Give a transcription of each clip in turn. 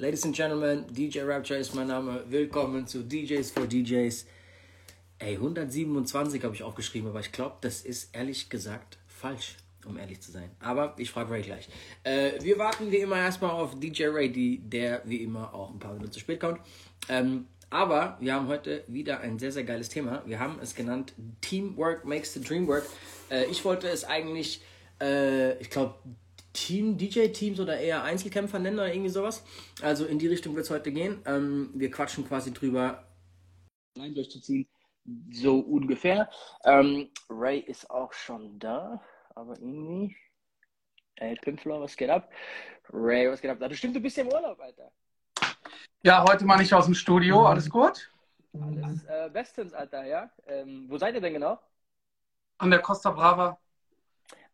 Ladies and Gentlemen, DJ Rapture ist mein Name. Willkommen zu DJs for DJs. Ey, 127 habe ich aufgeschrieben, aber ich glaube, das ist ehrlich gesagt falsch, um ehrlich zu sein. Aber ich frage Ray gleich. Äh, wir warten wie immer erstmal auf DJ Ray, die, der wie immer auch ein paar Minuten zu spät kommt. Ähm, aber wir haben heute wieder ein sehr, sehr geiles Thema. Wir haben es genannt Teamwork makes the dream work. Äh, ich wollte es eigentlich, äh, ich glaube, Team, DJ-Teams oder eher Einzelkämpfer nennen oder irgendwie sowas. Also in die Richtung wird es heute gehen. Ähm, wir quatschen quasi drüber, allein durchzuziehen. So ungefähr. Ähm, Ray ist auch schon da, aber irgendwie. Ey, Pimpfler, was geht ab? Ray, was geht ab? Da stimmt, du bist ja im Urlaub, Alter. Ja, heute mal nicht aus dem Studio. Alles gut? Alles äh, bestens, Alter, ja. Ähm, wo seid ihr denn genau? An der Costa Brava.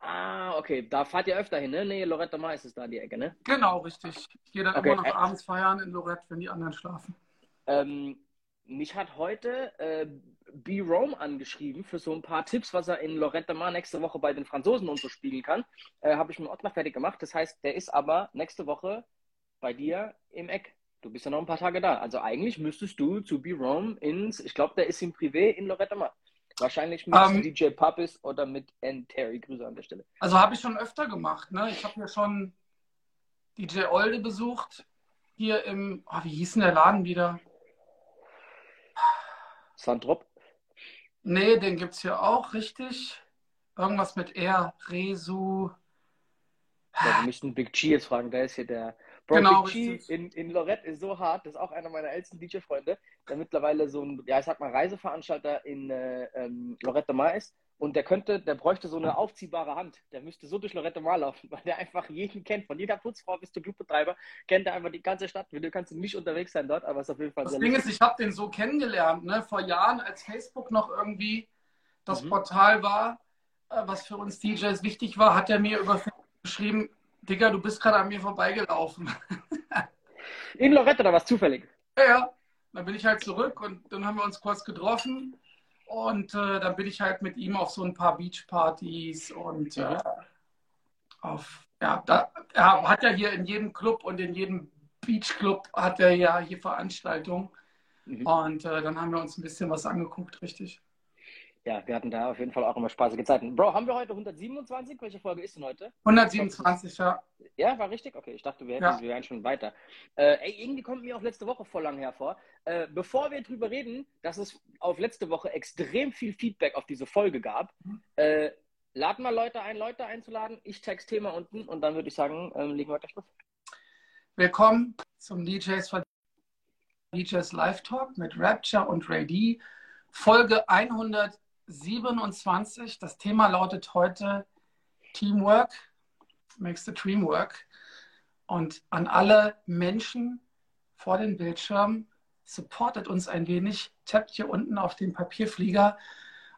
Ah, okay. Da fahrt ihr öfter hin, ne? Nee, Loretta Mar ist es da, die Ecke, ne? Genau, richtig. Ich gehe dann Okay, immer noch äh- abends feiern in Lorette, wenn die anderen schlafen. Ähm, mich hat heute äh, B. Rome angeschrieben für so ein paar Tipps, was er in Loretta Mar nächste Woche bei den Franzosen und so spielen kann. Äh, Habe ich mit Ottmar fertig gemacht. Das heißt, der ist aber nächste Woche bei dir im Eck. Du bist ja noch ein paar Tage da. Also eigentlich müsstest du zu B. Rome ins, ich glaube, der ist im Privé in Loretta Mar. Wahrscheinlich mit Ähm. DJ Pappis oder mit N. Terry. Grüße an der Stelle. Also habe ich schon öfter gemacht. Ne? Ich habe ja schon DJ Olde besucht. Hier im, oh, wie hieß denn der Laden wieder? Sandrop. Nee, den gibt es hier auch, richtig. Irgendwas mit R, Resu. Ja, wir müssten Big G jetzt fragen, der ist hier der. Bro, Genau, Big G in, in Lorette ist so hart, das ist auch einer meiner ältesten DJ-Freunde, der mittlerweile so ein, ja, ich sag mal, Reiseveranstalter in äh, ähm, Lorette Mar ist. Und der könnte, der bräuchte so eine aufziehbare Hand. Der müsste so durch Lorette Mar laufen, weil der einfach jeden kennt. Von jeder Putzfrau bis zum Clubbetreiber kennt er einfach die ganze Stadt. Du kannst nicht unterwegs sein dort, aber es ist auf jeden Fall Das Ding lustig. ist, ich habe den so kennengelernt, ne? vor Jahren, als Facebook noch irgendwie das Mhm. Portal war, äh, was für uns DJs wichtig war, hat er mir über Facebook geschrieben, Digga, du bist gerade an mir vorbeigelaufen. In Lorette oder was zufällig? ja, ja. Dann bin ich halt zurück und dann haben wir uns kurz getroffen und äh, dann bin ich halt mit ihm auf so ein paar Beachpartys und äh, auf, ja, da, er hat ja hier in jedem Club und in jedem Beachclub hat er ja hier Veranstaltungen. Mhm. Und äh, dann haben wir uns ein bisschen was angeguckt, richtig. Ja, wir hatten da auf jeden Fall auch immer spaßige Zeiten. Bro, haben wir heute 127? Welche Folge ist denn heute? 127, ja. Ja, war richtig? Okay, ich dachte, wir, hätten, Ja. wir wären schon weiter. Äh, ey, irgendwie kommt mir auch letzte Woche voll lang hervor. Äh, bevor wir drüber reden, dass es auf letzte Woche extrem viel Feedback auf diese Folge gab, äh, laden wir Leute ein, Leute einzuladen. Ich text Thema unten und dann würde ich sagen, ähm, legen wir gleich los. Willkommen zum DJs DJs Live Talk mit Rapture und Ray D. Folge 127. Das Thema lautet heute Teamwork makes the dream work. Und an alle Menschen vor den Bildschirmen, supportet uns ein wenig, tappt hier unten auf den Papierflieger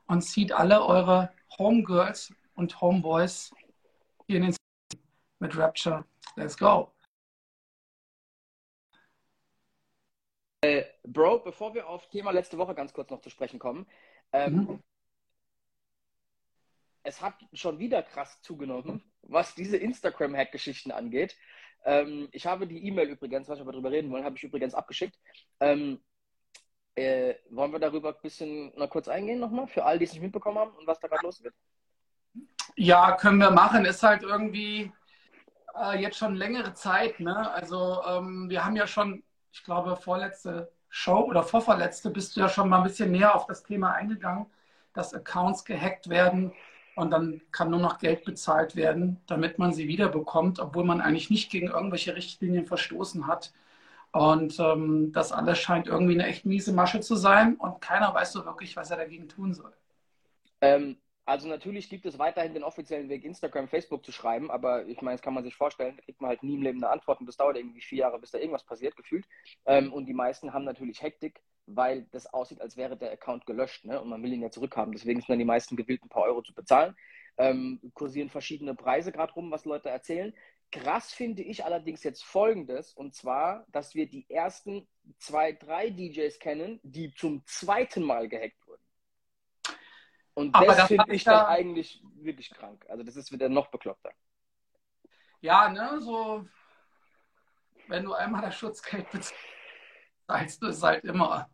und zieht alle eure Homegirls und Homeboys hier in den mit Rapture. Let's go. Bro, bevor wir auf Thema letzte Woche ganz kurz noch zu sprechen kommen, ähm, Mhm. Es hat schon wieder krass zugenommen, was diese Instagram-Hack-Geschichten angeht. Ähm, ich habe die E-Mail übrigens, was wir darüber reden wollen, habe ich übrigens abgeschickt. Ähm, äh, wollen wir darüber ein bisschen noch kurz eingehen nochmal, für alle, die es nicht mitbekommen haben und was da gerade los wird? Ja, können wir machen. Ist halt irgendwie äh, jetzt schon längere Zeit. Ne? Also ähm, wir haben ja schon, ich glaube, vorletzte Show oder vorvorletzte bist du ja schon mal ein bisschen näher auf das Thema eingegangen, dass Accounts gehackt werden und dann kann nur noch Geld bezahlt werden, damit man sie wiederbekommt, obwohl man eigentlich nicht gegen irgendwelche Richtlinien verstoßen hat. Und ähm, das alles scheint irgendwie eine echt miese Masche zu sein und keiner weiß so wirklich, was er dagegen tun soll. Ähm, also natürlich gibt es weiterhin den offiziellen Weg, Instagram, Facebook zu schreiben, aber ich meine, das kann man sich vorstellen, da kriegt man halt nie im Leben eine Antwort und das dauert irgendwie vier Jahre, bis da irgendwas passiert, gefühlt. Ähm, und die meisten haben natürlich Hektik, weil das aussieht, als wäre der Account gelöscht ne? und man will ihn ja zurückhaben. Deswegen sind dann die meisten gewillt, ein paar Euro zu bezahlen. Ähm, kursieren verschiedene Preise gerade rum, was Leute erzählen. Krass finde ich allerdings jetzt Folgendes, und zwar, dass wir die ersten zwei, drei DJs kennen, die zum zweiten Mal gehackt wurden. Und das das finde ich dann eigentlich wirklich krank. Also das ist wieder noch bekloppter. Ja, ne, so wenn du einmal das Schutzgeld bezahlst, du es halt immer.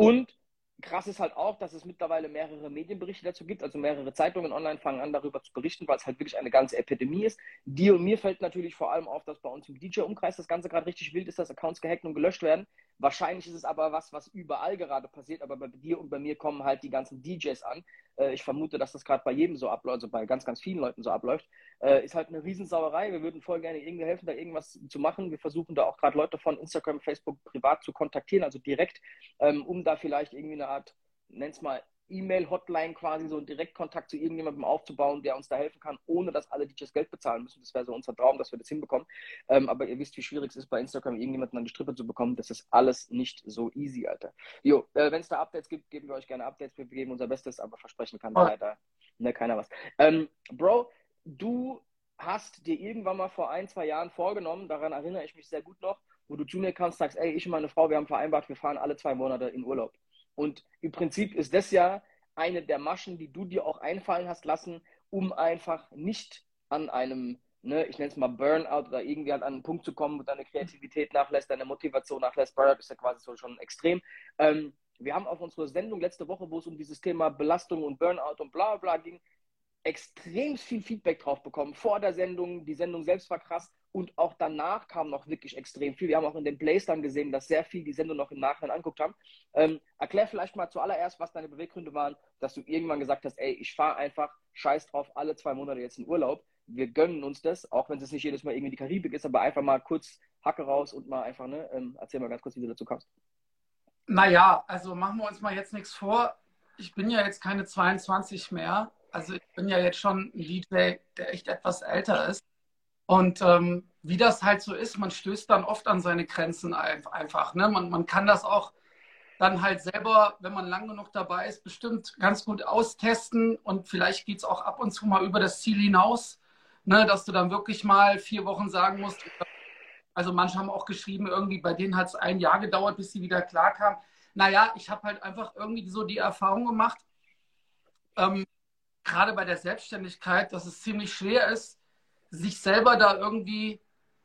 Und krass ist halt auch, dass es mittlerweile mehrere Medienberichte dazu gibt. Also mehrere Zeitungen online fangen an, darüber zu berichten, weil es halt wirklich eine ganze Epidemie ist. Dir und mir fällt natürlich vor allem auf, dass bei uns im DJ-Umkreis das Ganze gerade richtig wild ist, dass Accounts gehackt und gelöscht werden. Wahrscheinlich ist es aber was, was überall gerade passiert, aber bei dir und bei mir kommen halt die ganzen DJs an. Äh, ich vermute, dass das gerade bei jedem so abläuft, also bei ganz, ganz vielen Leuten so abläuft. Äh, ist halt eine Riesensauerei. Wir würden voll gerne irgendwie helfen, da irgendwas zu machen. Wir versuchen da auch gerade Leute von Instagram, Facebook privat zu kontaktieren, also direkt, ähm, um da vielleicht irgendwie eine Art, nenn's mal, E-Mail-Hotline quasi so einen Direktkontakt zu irgendjemandem aufzubauen, der uns da helfen kann, ohne dass alle DJs Geld bezahlen müssen. Das wäre so unser Traum, dass wir das hinbekommen. Ähm, aber ihr wisst, wie schwierig es ist, bei Instagram irgendjemanden an die Strippe zu bekommen. Das ist alles nicht so easy, Alter. Jo, äh, wenn es da Updates gibt, geben wir euch gerne Updates. Wir geben unser Bestes, aber versprechen kann oh. leider ne, keiner was. Ähm, Bro, du hast dir irgendwann mal vor ein, zwei Jahren vorgenommen, daran erinnere ich mich sehr gut noch, wo du zu mir kannst, sagst, ey, ich und meine Frau, wir haben vereinbart, wir fahren alle zwei Monate in Urlaub. Und im Prinzip ist das ja eine der Maschen, die du dir auch einfallen hast lassen, um einfach nicht an einem, ne, ich nenne es mal Burnout oder irgendwie halt an einen Punkt zu kommen, wo deine Kreativität nachlässt, deine Motivation nachlässt. Burnout ist ja quasi so schon extrem. Ähm, wir haben auf unserer Sendung letzte Woche, wo es um dieses Thema Belastung und Burnout und bla bla ging, extrem viel Feedback drauf bekommen. Vor der Sendung, die Sendung selbst war krass und auch danach kam noch wirklich extrem viel. Wir haben auch in den Plays dann gesehen, dass sehr viel die Sendung noch im Nachhinein anguckt haben. Ähm, erklär vielleicht mal zuallererst, was deine Beweggründe waren, dass du irgendwann gesagt hast, ey, ich fahre einfach scheiß drauf, alle zwei Monate jetzt in Urlaub. Wir gönnen uns das, auch wenn es nicht jedes Mal irgendwie die Karibik ist, aber einfach mal kurz Hacke raus und mal einfach, ne, ähm, erzähl mal ganz kurz, wie du dazu kamst. Naja, also machen wir uns mal jetzt nichts vor. Ich bin ja jetzt keine 22 mehr. Also ich bin ja jetzt schon ein DJ, der echt etwas älter ist. Und ähm, wie das halt so ist, man stößt dann oft an seine Grenzen einfach. Ne? Man, man kann das auch dann halt selber, wenn man lang genug dabei ist, bestimmt ganz gut austesten und vielleicht geht es auch ab und zu mal über das Ziel hinaus, ne? dass du dann wirklich mal vier Wochen sagen musst, also manche haben auch geschrieben, irgendwie bei denen hat es ein Jahr gedauert, bis sie wieder klar kamen. Naja, ich habe halt einfach irgendwie so die Erfahrung gemacht, ähm, gerade bei der Selbstständigkeit, dass es ziemlich schwer ist, sich selber da irgendwie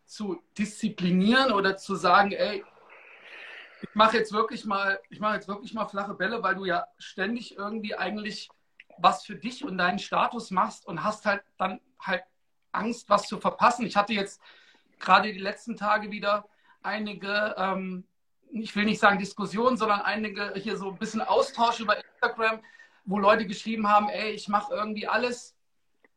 zu disziplinieren oder zu sagen, ey, ich mache jetzt wirklich mal, ich mache jetzt wirklich mal flache Bälle, weil du ja ständig irgendwie eigentlich was für dich und deinen Status machst und hast halt dann halt Angst, was zu verpassen. Ich hatte jetzt gerade die letzten Tage wieder einige, ähm, ich will nicht sagen Diskussionen, sondern einige hier so ein bisschen Austausch über Instagram, wo Leute geschrieben haben, ey, ich mache irgendwie alles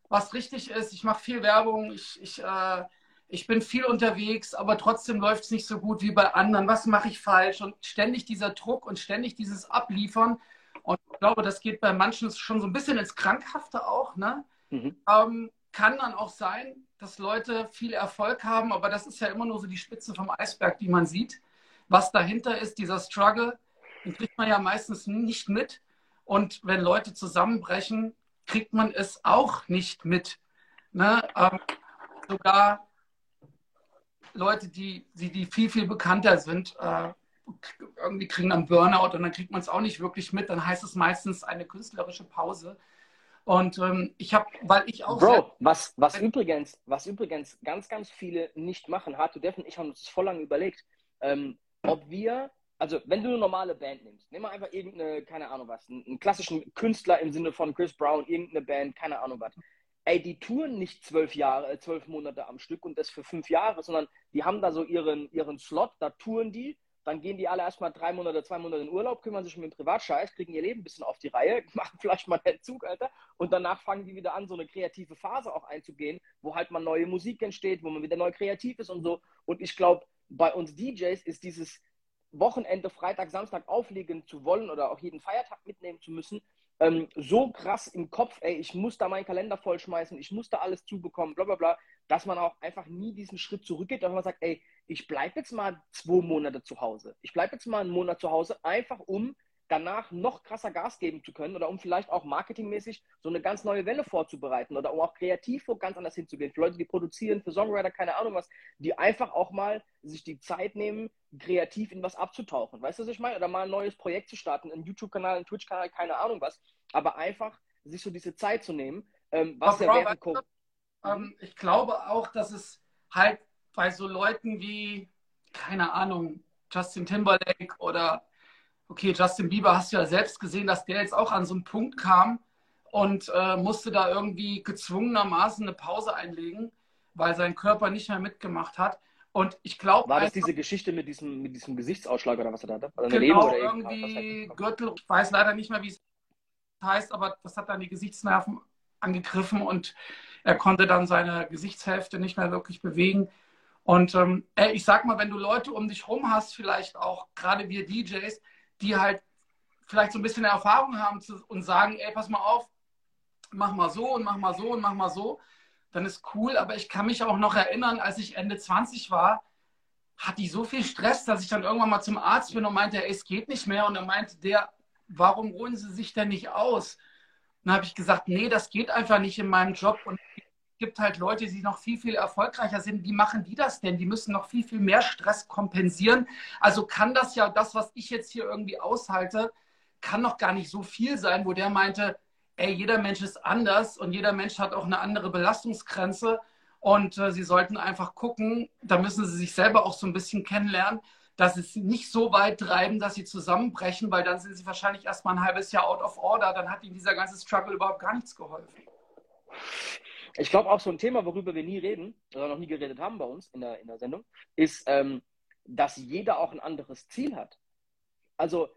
was richtig ist. Ich mache viel Werbung, ich, ich, äh, ich bin viel unterwegs, aber trotzdem läuft es nicht so gut wie bei anderen. Was mache ich falsch? Und ständig dieser Druck und ständig dieses Abliefern. Und ich glaube, das geht bei manchen schon so ein bisschen ins Krankhafte auch. Ne? Mhm. Ähm, kann dann auch sein, dass Leute viel Erfolg haben, aber das ist ja immer nur so die Spitze vom Eisberg, die man sieht. Was dahinter ist, dieser Struggle, den kriegt man ja meistens nicht mit. Und wenn Leute zusammenbrechen, kriegt man es auch nicht mit. Ne? Ähm, sogar Leute, die, die, die viel, viel bekannter sind, äh, irgendwie kriegen dann Burnout und dann kriegt man es auch nicht wirklich mit. Dann heißt es meistens eine künstlerische Pause. Und ähm, ich habe, weil ich auch. Bro, was, was, übrigens, was übrigens ganz, ganz viele nicht machen, Hard to Def und ich haben uns das voll lange überlegt, ähm, ob wir also wenn du eine normale Band nimmst, nimm mal einfach irgendeine, keine Ahnung was, einen, einen, klassischen Künstler im Sinne von Chris Brown, irgendeine Band, keine Ahnung was. Ey, die touren nicht zwölf Jahre, äh, zwölf Monate am Stück und das für fünf Jahre, sondern die haben da so ihren, ihren Slot, da touren die, dann gehen die alle erstmal drei Monate, zwei Monate in Urlaub, kümmern sich um den Privatscheiß, kriegen ihr Leben ein bisschen auf die Reihe, machen vielleicht mal einen Zug, Alter, und danach fangen die wieder an, so eine kreative Phase auch einzugehen, wo halt mal neue Musik entsteht, wo man wieder neu kreativ ist und so. Und ich glaube, bei uns DJs ist dieses, Wochenende, Freitag, Samstag auflegen zu wollen oder auch jeden Feiertag mitnehmen zu müssen, ähm, so krass im Kopf, ey, ich muss da meinen Kalender vollschmeißen, ich muss da alles zubekommen, bla bla bla, dass man auch einfach nie diesen Schritt zurückgeht, dass man sagt, ey, ich bleibe jetzt mal zwei Monate zu Hause. Ich bleibe jetzt mal einen Monat zu Hause, einfach um danach noch krasser Gas geben zu können oder um vielleicht auch marketingmäßig so eine ganz neue Welle vorzubereiten oder um auch kreativ wo ganz anders hinzugehen. Für Leute, die produzieren, für Songwriter, keine Ahnung was, die einfach auch mal sich die Zeit nehmen, kreativ in was abzutauchen. Weißt du, was ich meine? Oder mal ein neues Projekt zu starten, einen YouTube-Kanal, einen Twitch-Kanal, keine Ahnung was. Aber einfach sich so diese Zeit zu nehmen, ähm, was ja während ähm, Ich glaube auch, dass es halt bei so Leuten wie, keine Ahnung, Justin Timberlake oder, okay, Justin Bieber hast du ja selbst gesehen, dass der jetzt auch an so einen Punkt kam und äh, musste da irgendwie gezwungenermaßen eine Pause einlegen, weil sein Körper nicht mehr mitgemacht hat. Und ich glaube. War das diese Geschichte mit diesem, mit diesem Gesichtsausschlag oder was er da hatte? Also genau, irgendwie Gürtel, ich weiß leider nicht mehr, wie es heißt, aber das hat dann die Gesichtsnerven angegriffen und er konnte dann seine Gesichtshälfte nicht mehr wirklich bewegen. Und ähm, ich sag mal, wenn du Leute um dich rum hast, vielleicht auch gerade wir DJs, die halt vielleicht so ein bisschen Erfahrung haben und sagen, ey, pass mal auf, mach mal so und mach mal so und mach mal so, dann ist cool. Aber ich kann mich auch noch erinnern, als ich Ende 20 war, hatte ich so viel Stress, dass ich dann irgendwann mal zum Arzt bin und meinte, ey, es geht nicht mehr. Und dann meinte der, warum ruhen Sie sich denn nicht aus? dann habe ich gesagt, nee, das geht einfach nicht in meinem Job. Und gibt halt Leute, die noch viel, viel erfolgreicher sind. Wie machen die das denn? Die müssen noch viel, viel mehr Stress kompensieren. Also kann das ja, das, was ich jetzt hier irgendwie aushalte, kann noch gar nicht so viel sein, wo der meinte, ey, jeder Mensch ist anders und jeder Mensch hat auch eine andere Belastungsgrenze. Und äh, sie sollten einfach gucken, da müssen sie sich selber auch so ein bisschen kennenlernen, dass sie es nicht so weit treiben, dass sie zusammenbrechen, weil dann sind sie wahrscheinlich erst mal ein halbes Jahr out of order. Dann hat ihnen dieser ganze Struggle überhaupt gar nichts geholfen. Ich glaube auch so ein Thema, worüber wir nie reden, oder noch nie geredet haben bei uns in der, in der Sendung, ist, ähm, dass jeder auch ein anderes Ziel hat. Also,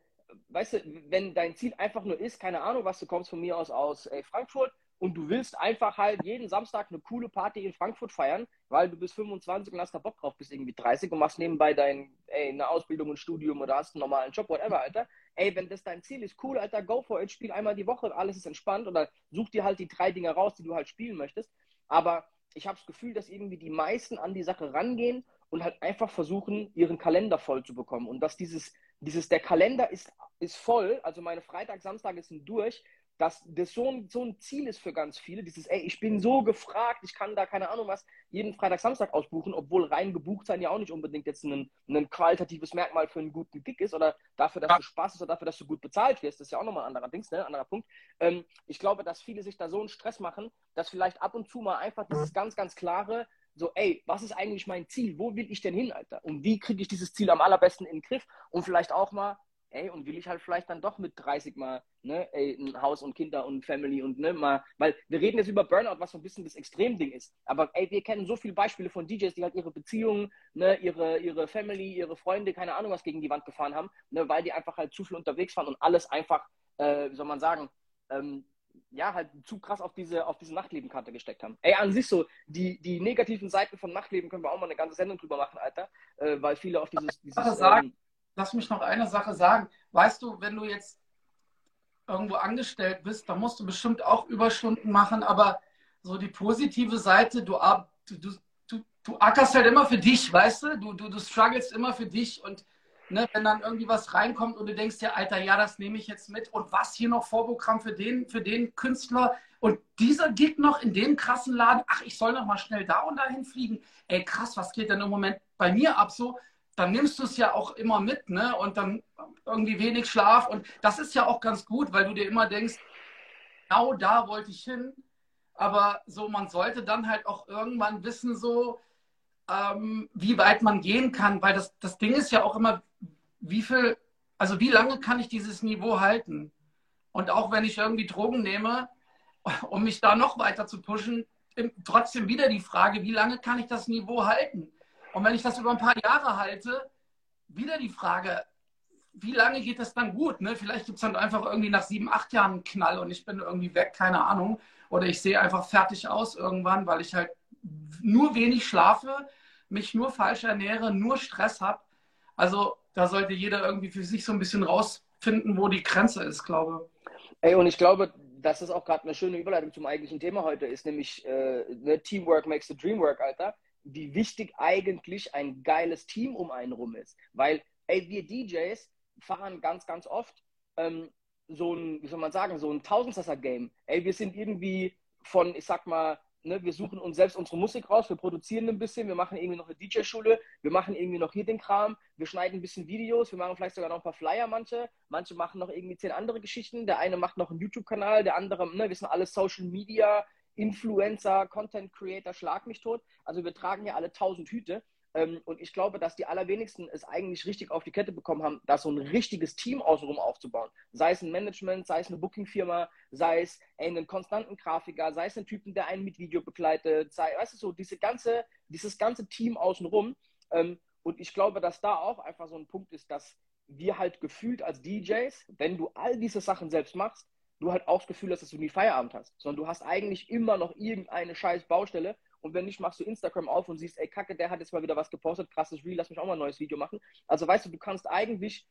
weißt du, wenn dein Ziel einfach nur ist, keine Ahnung, was du kommst von mir aus aus ey, Frankfurt, und du willst einfach halt jeden Samstag eine coole Party in Frankfurt feiern, weil du bist 25 und hast da Bock drauf, bist irgendwie 30 und machst nebenbei dein, ey, eine Ausbildung und Studium oder hast einen normalen Job, whatever, Alter. Ey, wenn das dein Ziel ist, cool, Alter, go for it, spiel einmal die Woche, alles ist entspannt oder such dir halt die drei Dinge raus, die du halt spielen möchtest. Aber ich habe das Gefühl, dass irgendwie die meisten an die Sache rangehen und halt einfach versuchen, ihren Kalender voll zu bekommen. Und dass dieses, dieses, der Kalender ist, ist voll, also meine Freitag, Samstage sind durch, dass das so ein, so ein Ziel ist für ganz viele, dieses, ey, ich bin so gefragt, ich kann da, keine Ahnung was, jeden Freitag, Samstag ausbuchen, obwohl rein gebucht sein ja auch nicht unbedingt jetzt ein, ein qualitatives Merkmal für einen guten Gig ist oder dafür, dass du Spaß hast oder dafür, dass du gut bezahlt wirst, das ist ja auch nochmal ein anderer Dings, ne, anderer Punkt. Ähm, ich glaube, dass viele sich da so einen Stress machen, dass vielleicht ab und zu mal einfach dieses ganz, ganz klare, so, ey, was ist eigentlich mein Ziel? Wo will ich denn hin, Alter? Und wie kriege ich dieses Ziel am allerbesten in den Griff? Und vielleicht auch mal, ey, und will ich halt vielleicht dann doch mit 30 mal, ne, ey, ein Haus und Kinder und Family und ne, mal, weil wir reden jetzt über Burnout, was so ein bisschen das Extremding ist. Aber ey, wir kennen so viele Beispiele von DJs, die halt ihre Beziehungen, ne, ihre, ihre Family, ihre Freunde, keine Ahnung was gegen die Wand gefahren haben, ne, weil die einfach halt zu viel unterwegs waren und alles einfach, äh, wie soll man sagen, ähm, ja, halt zu krass auf diese, auf diese Nachtlebenkarte gesteckt haben. Ey, an sich so, die, die negativen Seiten von Nachtleben können wir auch mal eine ganze Sendung drüber machen, Alter, äh, weil viele auf dieses, dieses lass mich noch eine Sache sagen. Weißt du, wenn du jetzt irgendwo angestellt bist, dann musst du bestimmt auch Überstunden machen, aber so die positive Seite, du, du, du, du ackerst halt immer für dich, weißt du? Du, du, du struggles immer für dich und ne, wenn dann irgendwie was reinkommt und du denkst dir, Alter, ja, das nehme ich jetzt mit und was hier noch Vorprogramm für den, für den Künstler und dieser Gig noch in dem krassen Laden, ach, ich soll noch mal schnell da und dahin fliegen. Ey, krass, was geht denn im Moment bei mir ab so? Dann nimmst du es ja auch immer mit, ne? Und dann irgendwie wenig Schlaf. Und das ist ja auch ganz gut, weil du dir immer denkst, genau da wollte ich hin. Aber so, man sollte dann halt auch irgendwann wissen, so, ähm, wie weit man gehen kann. Weil das, das Ding ist ja auch immer, wie viel, also wie lange kann ich dieses Niveau halten? Und auch wenn ich irgendwie Drogen nehme, um mich da noch weiter zu pushen, trotzdem wieder die Frage, wie lange kann ich das Niveau halten? Und wenn ich das über ein paar Jahre halte, wieder die Frage, wie lange geht das dann gut? Ne? Vielleicht gibt es dann einfach irgendwie nach sieben, acht Jahren einen Knall und ich bin irgendwie weg, keine Ahnung. Oder ich sehe einfach fertig aus irgendwann, weil ich halt nur wenig schlafe, mich nur falsch ernähre, nur Stress habe. Also da sollte jeder irgendwie für sich so ein bisschen rausfinden, wo die Grenze ist, glaube ich. Ey, und ich glaube, dass das auch gerade eine schöne Überleitung zum eigentlichen Thema heute ist, nämlich äh, ne, Teamwork makes the dream work, Alter wie wichtig eigentlich ein geiles Team um einen rum ist. Weil, ey, wir DJs fahren ganz, ganz oft ähm, so ein, wie soll man sagen, so ein Tausendsasser-Game. Ey, wir sind irgendwie von, ich sag mal, ne, wir suchen uns selbst unsere Musik raus, wir produzieren ein bisschen, wir machen irgendwie noch eine DJ-Schule, wir machen irgendwie noch hier den Kram, wir schneiden ein bisschen Videos, wir machen vielleicht sogar noch ein paar Flyer, manche, manche machen noch irgendwie zehn andere Geschichten, der eine macht noch einen YouTube-Kanal, der andere, ne, wir sind alles Social Media Influencer, Content Creator, schlag mich tot. Also wir tragen ja alle tausend Hüte. Ähm, und ich glaube, dass die allerwenigsten es eigentlich richtig auf die Kette bekommen haben, da so ein richtiges Team außenrum aufzubauen. Sei es ein Management, sei es eine Booking-Firma, sei es ey, einen konstanten Grafiker, sei es ein Typen, der einen mit Video begleitet, sei, weißt du, so diese ganze, dieses ganze Team außenrum. Ähm, und ich glaube, dass da auch einfach so ein Punkt ist, dass wir halt gefühlt als DJs, wenn du all diese Sachen selbst machst, du halt auch das Gefühl hast, dass du nie Feierabend hast, sondern du hast eigentlich immer noch irgendeine scheiß Baustelle und wenn nicht, machst du Instagram auf und siehst, ey, Kacke, der hat jetzt mal wieder was gepostet, krasses Reel, lass mich auch mal ein neues Video machen. Also weißt du, du kannst eigentlich,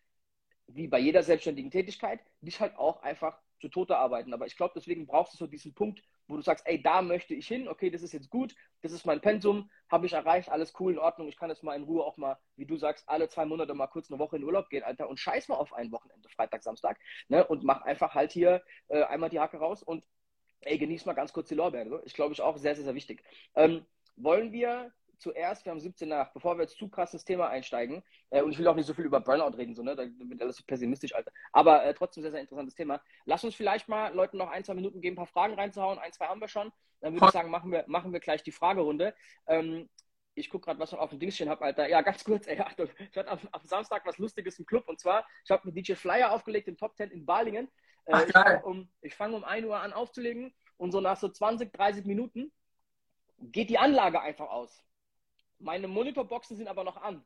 wie bei jeder selbstständigen Tätigkeit, dich halt auch einfach zu Tode arbeiten. Aber ich glaube, deswegen brauchst du so diesen Punkt, wo du sagst, ey, da möchte ich hin, okay, das ist jetzt gut, das ist mein Pensum, habe ich erreicht, alles cool, in Ordnung, ich kann jetzt mal in Ruhe auch mal, wie du sagst, alle zwei Monate mal kurz eine Woche in Urlaub gehen, Alter, und scheiß mal auf ein Wochenende, Freitag, Samstag, ne, und mach einfach halt hier äh, einmal die Hacke raus und ey, genieß mal ganz kurz die Lorbeeren. Ich glaube, ich auch sehr, sehr, sehr wichtig. Ähm, wollen wir zuerst, wir haben 17 nach, bevor wir jetzt zu krass ins Thema einsteigen, äh, und ich will auch nicht so viel über Burnout reden, so, ne? da wird alles so pessimistisch, Alter. Aber äh, trotzdem sehr, sehr interessantes Thema. Lass uns vielleicht mal Leuten noch ein, zwei Minuten geben, ein paar Fragen reinzuhauen. Ein, zwei haben wir schon. Dann würde ich sagen, machen wir, machen wir gleich die Fragerunde. Ähm, ich gucke gerade, was ich auf dem Dingschen habe, Alter. Ja, ganz kurz, ey, Achtung. Ich hatte am, am, Samstag was Lustiges im Club und zwar, ich habe mit DJ Flyer aufgelegt im Top 10 in Balingen. Äh, Ach, ich fange um, fang um 1 Uhr an aufzulegen und so nach so 20, 30 Minuten geht die Anlage einfach aus. Meine Monitorboxen sind aber noch an.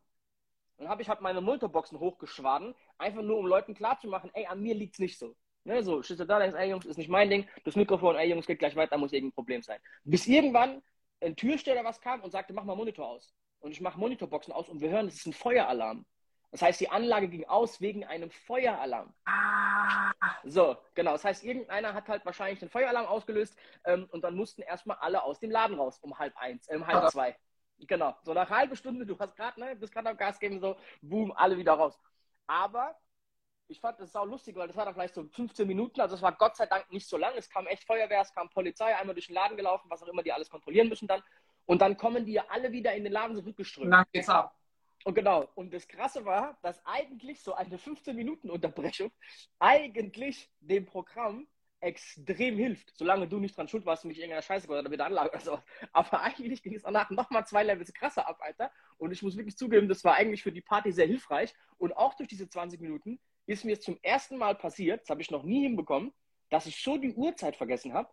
Dann habe ich halt meine Monitorboxen hochgeschwaden, einfach nur um Leuten klarzumachen, ey, an mir liegt es nicht so. Ne, so, stehst du da, denkst, ey Jungs, ist nicht mein Ding, das Mikrofon, ey Jungs, geht gleich weiter, muss irgendein Problem sein. Bis irgendwann ein Türsteller was kam und sagte, mach mal Monitor aus. Und ich mache Monitorboxen aus und wir hören, das ist ein Feueralarm. Das heißt, die Anlage ging aus wegen einem Feueralarm. Ah. So, genau. Das heißt, irgendeiner hat halt wahrscheinlich den Feueralarm ausgelöst ähm, und dann mussten erstmal alle aus dem Laden raus um halb eins, um halb zwei. Genau. So nach halbe Stunde, du hast gerade, ne, bist gerade am Gas geben, so, boom, alle wieder raus. Aber ich fand das sau lustig, weil das war dann vielleicht so 15 Minuten, also es war Gott sei Dank nicht so lang. Es kam echt Feuerwehr, es kam Polizei, einmal durch den Laden gelaufen, was auch immer die alles kontrollieren müssen dann. Und dann kommen die ja alle wieder in den Laden zurückgeströmt. Dann geht's ab. Und genau, und das Krasse war, dass eigentlich so eine 15-Minuten-Unterbrechung eigentlich dem Programm extrem hilft, solange du nicht dran schuld warst und nicht irgendeiner Scheiße oder mit der Anlage oder so. Aber eigentlich ging es danach nochmal zwei Levels krasser ab, Alter. Und ich muss wirklich zugeben, das war eigentlich für die Party sehr hilfreich. Und auch durch diese 20 Minuten ist mir es zum ersten Mal passiert, das habe ich noch nie hinbekommen, dass ich so die Uhrzeit vergessen habe,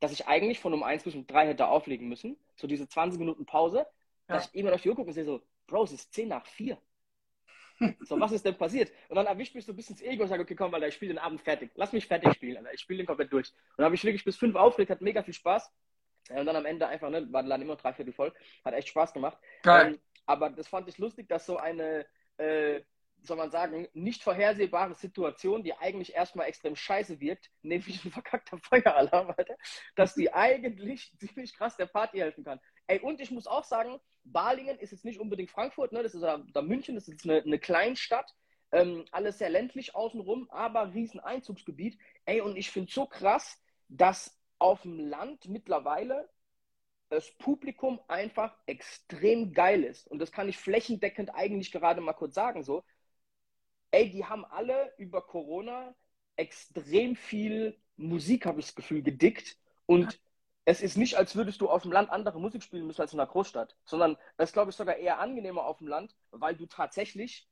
dass ich eigentlich von um 1 bis um 3 hätte auflegen müssen. So diese 20 Minuten Pause, ja. dass ich immer auf die Uhr gucke und sehe so, Bro, es ist 10 nach 4. So, was ist denn passiert? Und dann erwischt mich so ein bisschen das Ego und sage, okay, komm, Alter, ich spiele den Abend fertig. Lass mich fertig spielen, Alter. Ich spiele den komplett durch. Und dann habe ich wirklich bis 5 aufgelegt, hat mega viel Spaß. Und dann am Ende einfach, ne, war dann immer drei Viertel voll. Hat echt Spaß gemacht. Geil. Ähm, aber das fand ich lustig, dass so eine, äh, soll man sagen, nicht vorhersehbare Situation, die eigentlich erstmal extrem scheiße wirkt, nämlich ein verkackter Feueralarm, Alter, dass die eigentlich ziemlich krass der Party helfen kann. Ey, und ich muss auch sagen, Balingen ist jetzt nicht unbedingt Frankfurt, ne? das ist da, München, das ist eine, eine Kleinstadt. Ähm, alles sehr ländlich außenrum, aber riesen Einzugsgebiet. Ey, und ich finde so krass, dass auf dem Land mittlerweile das Publikum einfach extrem geil ist. Und das kann ich flächendeckend eigentlich gerade mal kurz sagen so. Ey, die haben alle über Corona extrem viel Musik, habe ich das Gefühl, gedickt. Und es ist nicht, als würdest du auf dem Land andere Musik spielen müssen als in der Großstadt, sondern das glaube ich sogar eher angenehmer auf dem Land, weil du tatsächlich,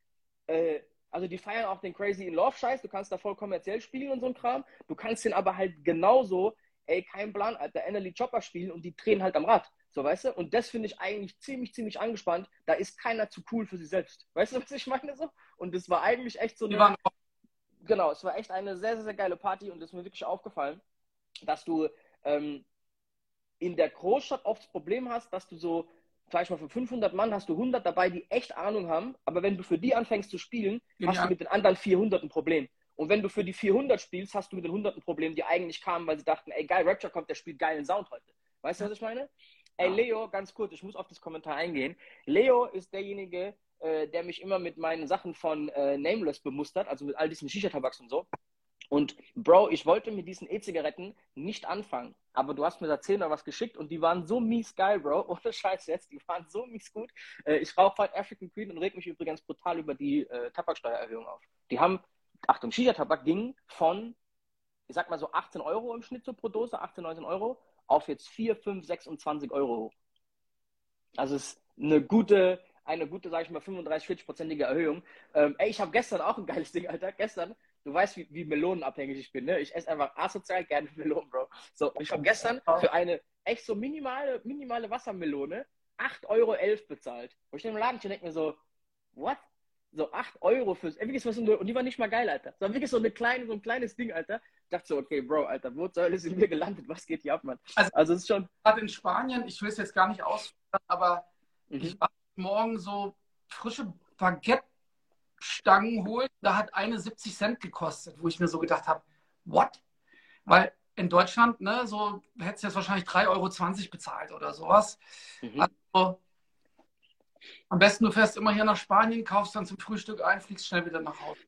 äh, also die feiern auch den Crazy in Love Scheiß, du kannst da voll kommerziell spielen und so ein Kram, du kannst den aber halt genauso, ey, kein Plan, Alter, Annalie Chopper spielen und die drehen halt am Rad, so weißt du, und das finde ich eigentlich ziemlich, ziemlich angespannt, da ist keiner zu cool für sich selbst, weißt du, was ich meine so? Und das war eigentlich echt so eine, genau, es war echt eine sehr, sehr, sehr geile Party und es ist mir wirklich aufgefallen, dass du, ähm, in der Großstadt oft das Problem hast, dass du so, vielleicht mal, für 500 Mann hast du 100 dabei, die echt Ahnung haben, aber wenn du für die anfängst zu spielen, ja. hast du mit den anderen 400 ein Problem. Und wenn du für die 400 spielst, hast du mit den 100 ein Problem, die eigentlich kamen, weil sie dachten, ey, geil, Rapture kommt, der spielt geilen Sound heute. Weißt du, was ich meine? Ey, Leo, ganz kurz, ich muss auf das Kommentar eingehen. Leo ist derjenige, äh, der mich immer mit meinen Sachen von äh, Nameless bemustert, also mit all diesen Shisha-Tabaks und so. Und Bro, ich wollte mit diesen E-Zigaretten nicht anfangen, aber du hast mir da 10 oder was geschickt und die waren so mies geil, Bro. Ohne Scheiß jetzt, die waren so mies gut. Äh, ich rauche heute African Queen und reg mich übrigens brutal über die äh, Tabaksteuererhöhung auf. Die haben, Achtung, Shisha-Tabak ging von, ich sag mal so 18 Euro im Schnitt so pro Dose, 18, 19 Euro, auf jetzt 4, 5, 26 Euro hoch. Also ist eine gute, eine gute, sage ich mal, 35, 40-prozentige Erhöhung. Ähm, ey, ich habe gestern auch ein geiles Ding, Alter. Gestern, du weißt, wie, wie melonenabhängig ich bin, ne? Ich esse einfach asozial gerne Melonen, Bro. So, ich habe gestern für eine echt so minimale, minimale Wassermelone 8,11 Euro bezahlt. Wo ich in dem Laden stehe denke mir so, what? So 8 Euro fürs, wirklich was, und die war nicht mal geil, Alter. War wirklich so, eine kleine, so ein kleines Ding, Alter. Ich dachte so, okay, Bro, Alter, wo soll es in mir gelandet? Was geht hier ab, Mann? Also, also es ist schon. Gerade in Spanien, ich will es jetzt gar nicht ausführen, aber mhm. ich war morgen so frische Baguette-Stangen holen. Da hat eine 70 Cent gekostet, wo ich mir so gedacht habe, what? Weil in Deutschland, ne, so hättest du jetzt wahrscheinlich 3,20 Euro bezahlt oder sowas. Mhm. Also, am besten du fährst immer hier nach Spanien, kaufst dann zum Frühstück ein, fliegst schnell wieder nach Hause.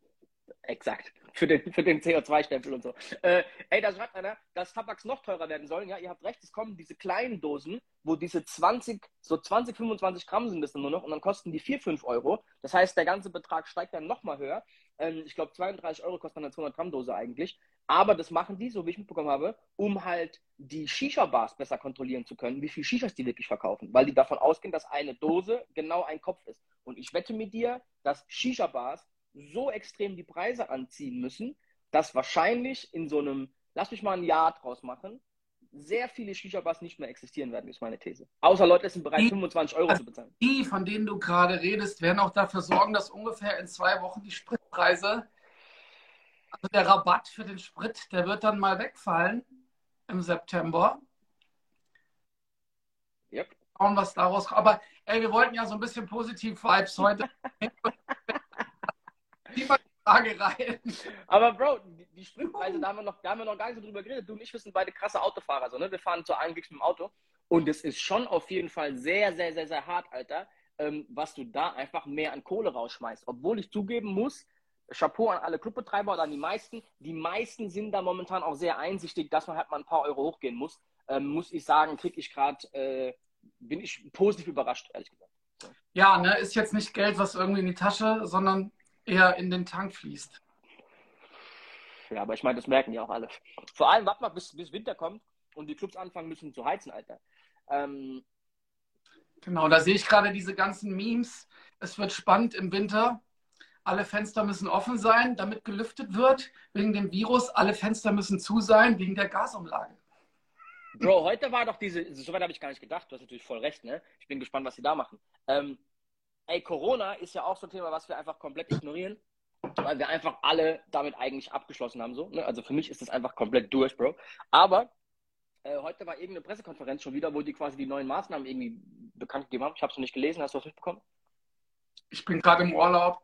Exakt. Für den, für den CO2-Stempel und so. Äh, ey, da schreibt einer, dass Tabaks noch teurer werden sollen. Ja, ihr habt recht, es kommen diese kleinen Dosen, wo diese 20, so 20, 25 Gramm sind das dann nur noch und dann kosten die 4, 5 Euro. Das heißt, der ganze Betrag steigt dann nochmal höher. Ähm, ich glaube, 32 Euro kostet eine 200 Gramm Dose eigentlich. Aber das machen die, so wie ich mitbekommen habe, um halt die Shisha-Bars besser kontrollieren zu können, wie viel Shishas die wirklich verkaufen. Weil die davon ausgehen, dass eine Dose genau ein Kopf ist. Und ich wette mit dir, dass Shisha-Bars so extrem die Preise anziehen müssen, dass wahrscheinlich in so einem, lass mich mal ein Jahr draus machen, sehr viele Shisha-Bars nicht mehr existieren werden, ist meine These. Außer Leute sind bereit, die, 25 Euro zu bezahlen. Die, von denen du gerade redest, werden auch dafür sorgen, dass ungefähr in zwei Wochen die Spritpreise, also der Rabatt für den Sprit, der wird dann mal wegfallen im September. Yep. Schauen, was daraus kommt. Aber ey, wir wollten ja so ein bisschen positiv Vibes heute. Lieber Frage rein. Aber Bro, die, die Spritpreise, da haben, wir noch, da haben wir noch gar nicht so drüber geredet. Du und ich, wir sind beide krasse Autofahrer. So, ne? Wir fahren zu allen mit dem Auto. Und es ist schon auf jeden Fall sehr, sehr, sehr, sehr hart, Alter, ähm, was du da einfach mehr an Kohle rausschmeißt. Obwohl ich zugeben muss, Chapeau an alle Clubbetreiber oder an die meisten. Die meisten sind da momentan auch sehr einsichtig, dass man halt mal ein paar Euro hochgehen muss. Ähm, muss ich sagen, krieg ich gerade, äh, bin ich positiv überrascht, ehrlich gesagt. Ja, ne, ist jetzt nicht Geld, was irgendwie in die Tasche, sondern eher in den Tank fließt. Ja, aber ich meine, das merken die auch alle. Vor allem, warte mal, bis, bis Winter kommt und die Clubs anfangen müssen zu heizen, Alter. Ähm, genau, da sehe ich gerade diese ganzen Memes. Es wird spannend im Winter. Alle Fenster müssen offen sein, damit gelüftet wird wegen dem Virus. Alle Fenster müssen zu sein wegen der Gasumlage. Bro, heute war doch diese, soweit habe ich gar nicht gedacht, du hast natürlich voll recht, ne? Ich bin gespannt, was sie da machen. Ähm, ey, Corona ist ja auch so ein Thema, was wir einfach komplett ignorieren, weil wir einfach alle damit eigentlich abgeschlossen haben. So, ne? Also für mich ist das einfach komplett durch, Bro. Aber äh, heute war irgendeine Pressekonferenz schon wieder, wo die quasi die neuen Maßnahmen irgendwie bekannt gegeben haben. Ich habe es noch nicht gelesen. Hast du was mitbekommen? Ich bin gerade im Urlaub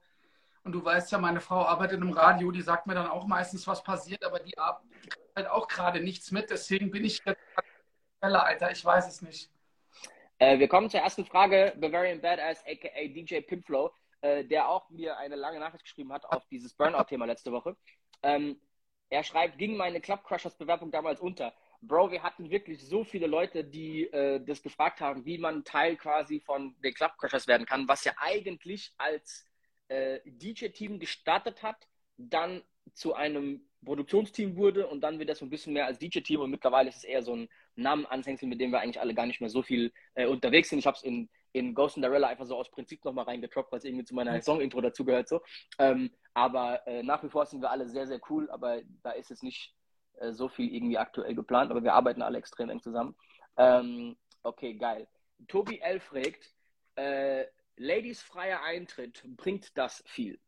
und du weißt ja, meine Frau arbeitet im Radio, die sagt mir dann auch meistens, was passiert, aber die arbeitet halt auch gerade nichts mit. Deswegen bin ich jetzt Alter, ich weiß es nicht. Äh, wir kommen zur ersten Frage. Bavarian Badass, aka DJ Pimpflow, äh, der auch mir eine lange Nachricht geschrieben hat auf dieses Burnout-Thema letzte Woche. Ähm, er schreibt, ging meine Club Crushers Bewerbung damals unter. Bro, wir hatten wirklich so viele Leute, die äh, das gefragt haben, wie man Teil quasi von den Club Crushers werden kann, was ja eigentlich als äh, DJ-Team gestartet hat, dann zu einem Produktionsteam wurde und dann wird das so ein bisschen mehr als DJ-Team und mittlerweile ist es eher so ein Namen-Anhängsel, mit dem wir eigentlich alle gar nicht mehr so viel äh, unterwegs sind. Ich habe es in, in Ghost in Cinderella einfach so aus Prinzip nochmal reingetroppt, weil es irgendwie zu meiner Song-Intro dazugehört. So. Ähm, aber äh, nach wie vor sind wir alle sehr, sehr cool, aber da ist es nicht äh, so viel irgendwie aktuell geplant, aber wir arbeiten alle extrem eng zusammen. Ähm, okay, geil. Tobi L. fragt, äh, Ladies freier Eintritt, bringt das viel?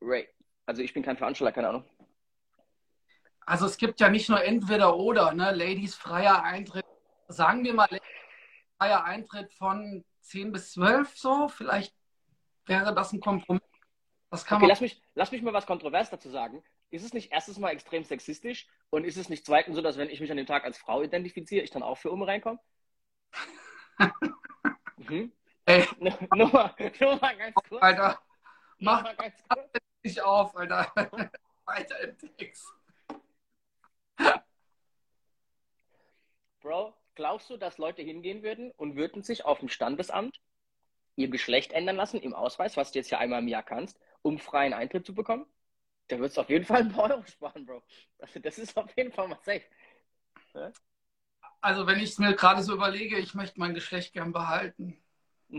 Ray. Also ich bin kein Veranstalter, keine Ahnung. Also es gibt ja nicht nur entweder oder, ne? Ladies freier Eintritt. Sagen wir mal freier Eintritt von 10 bis 12 so. Vielleicht wäre das ein Kompromiss. Das kann okay, lass mich, lass mich mal was kontrovers dazu sagen. Ist es nicht erstens mal extrem sexistisch und ist es nicht zweitens so, dass wenn ich mich an dem Tag als Frau identifiziere, ich dann auch für um reinkomme? mhm. Ey. Nur, nur, mal, nur mal ganz kurz. Alter, mach, mach ganz kurz. dich auf, Alter. Weiter im Text. Bro, glaubst du, dass Leute hingehen würden und würden sich auf dem Standesamt ihr Geschlecht ändern lassen im Ausweis, was du jetzt ja einmal im Jahr kannst, um freien Eintritt zu bekommen? Da würdest du auf jeden Fall ein paar Euro sparen, Bro. Also das ist auf jeden Fall mal safe. Ja? Also wenn ich es mir gerade so überlege, ich möchte mein Geschlecht gern behalten.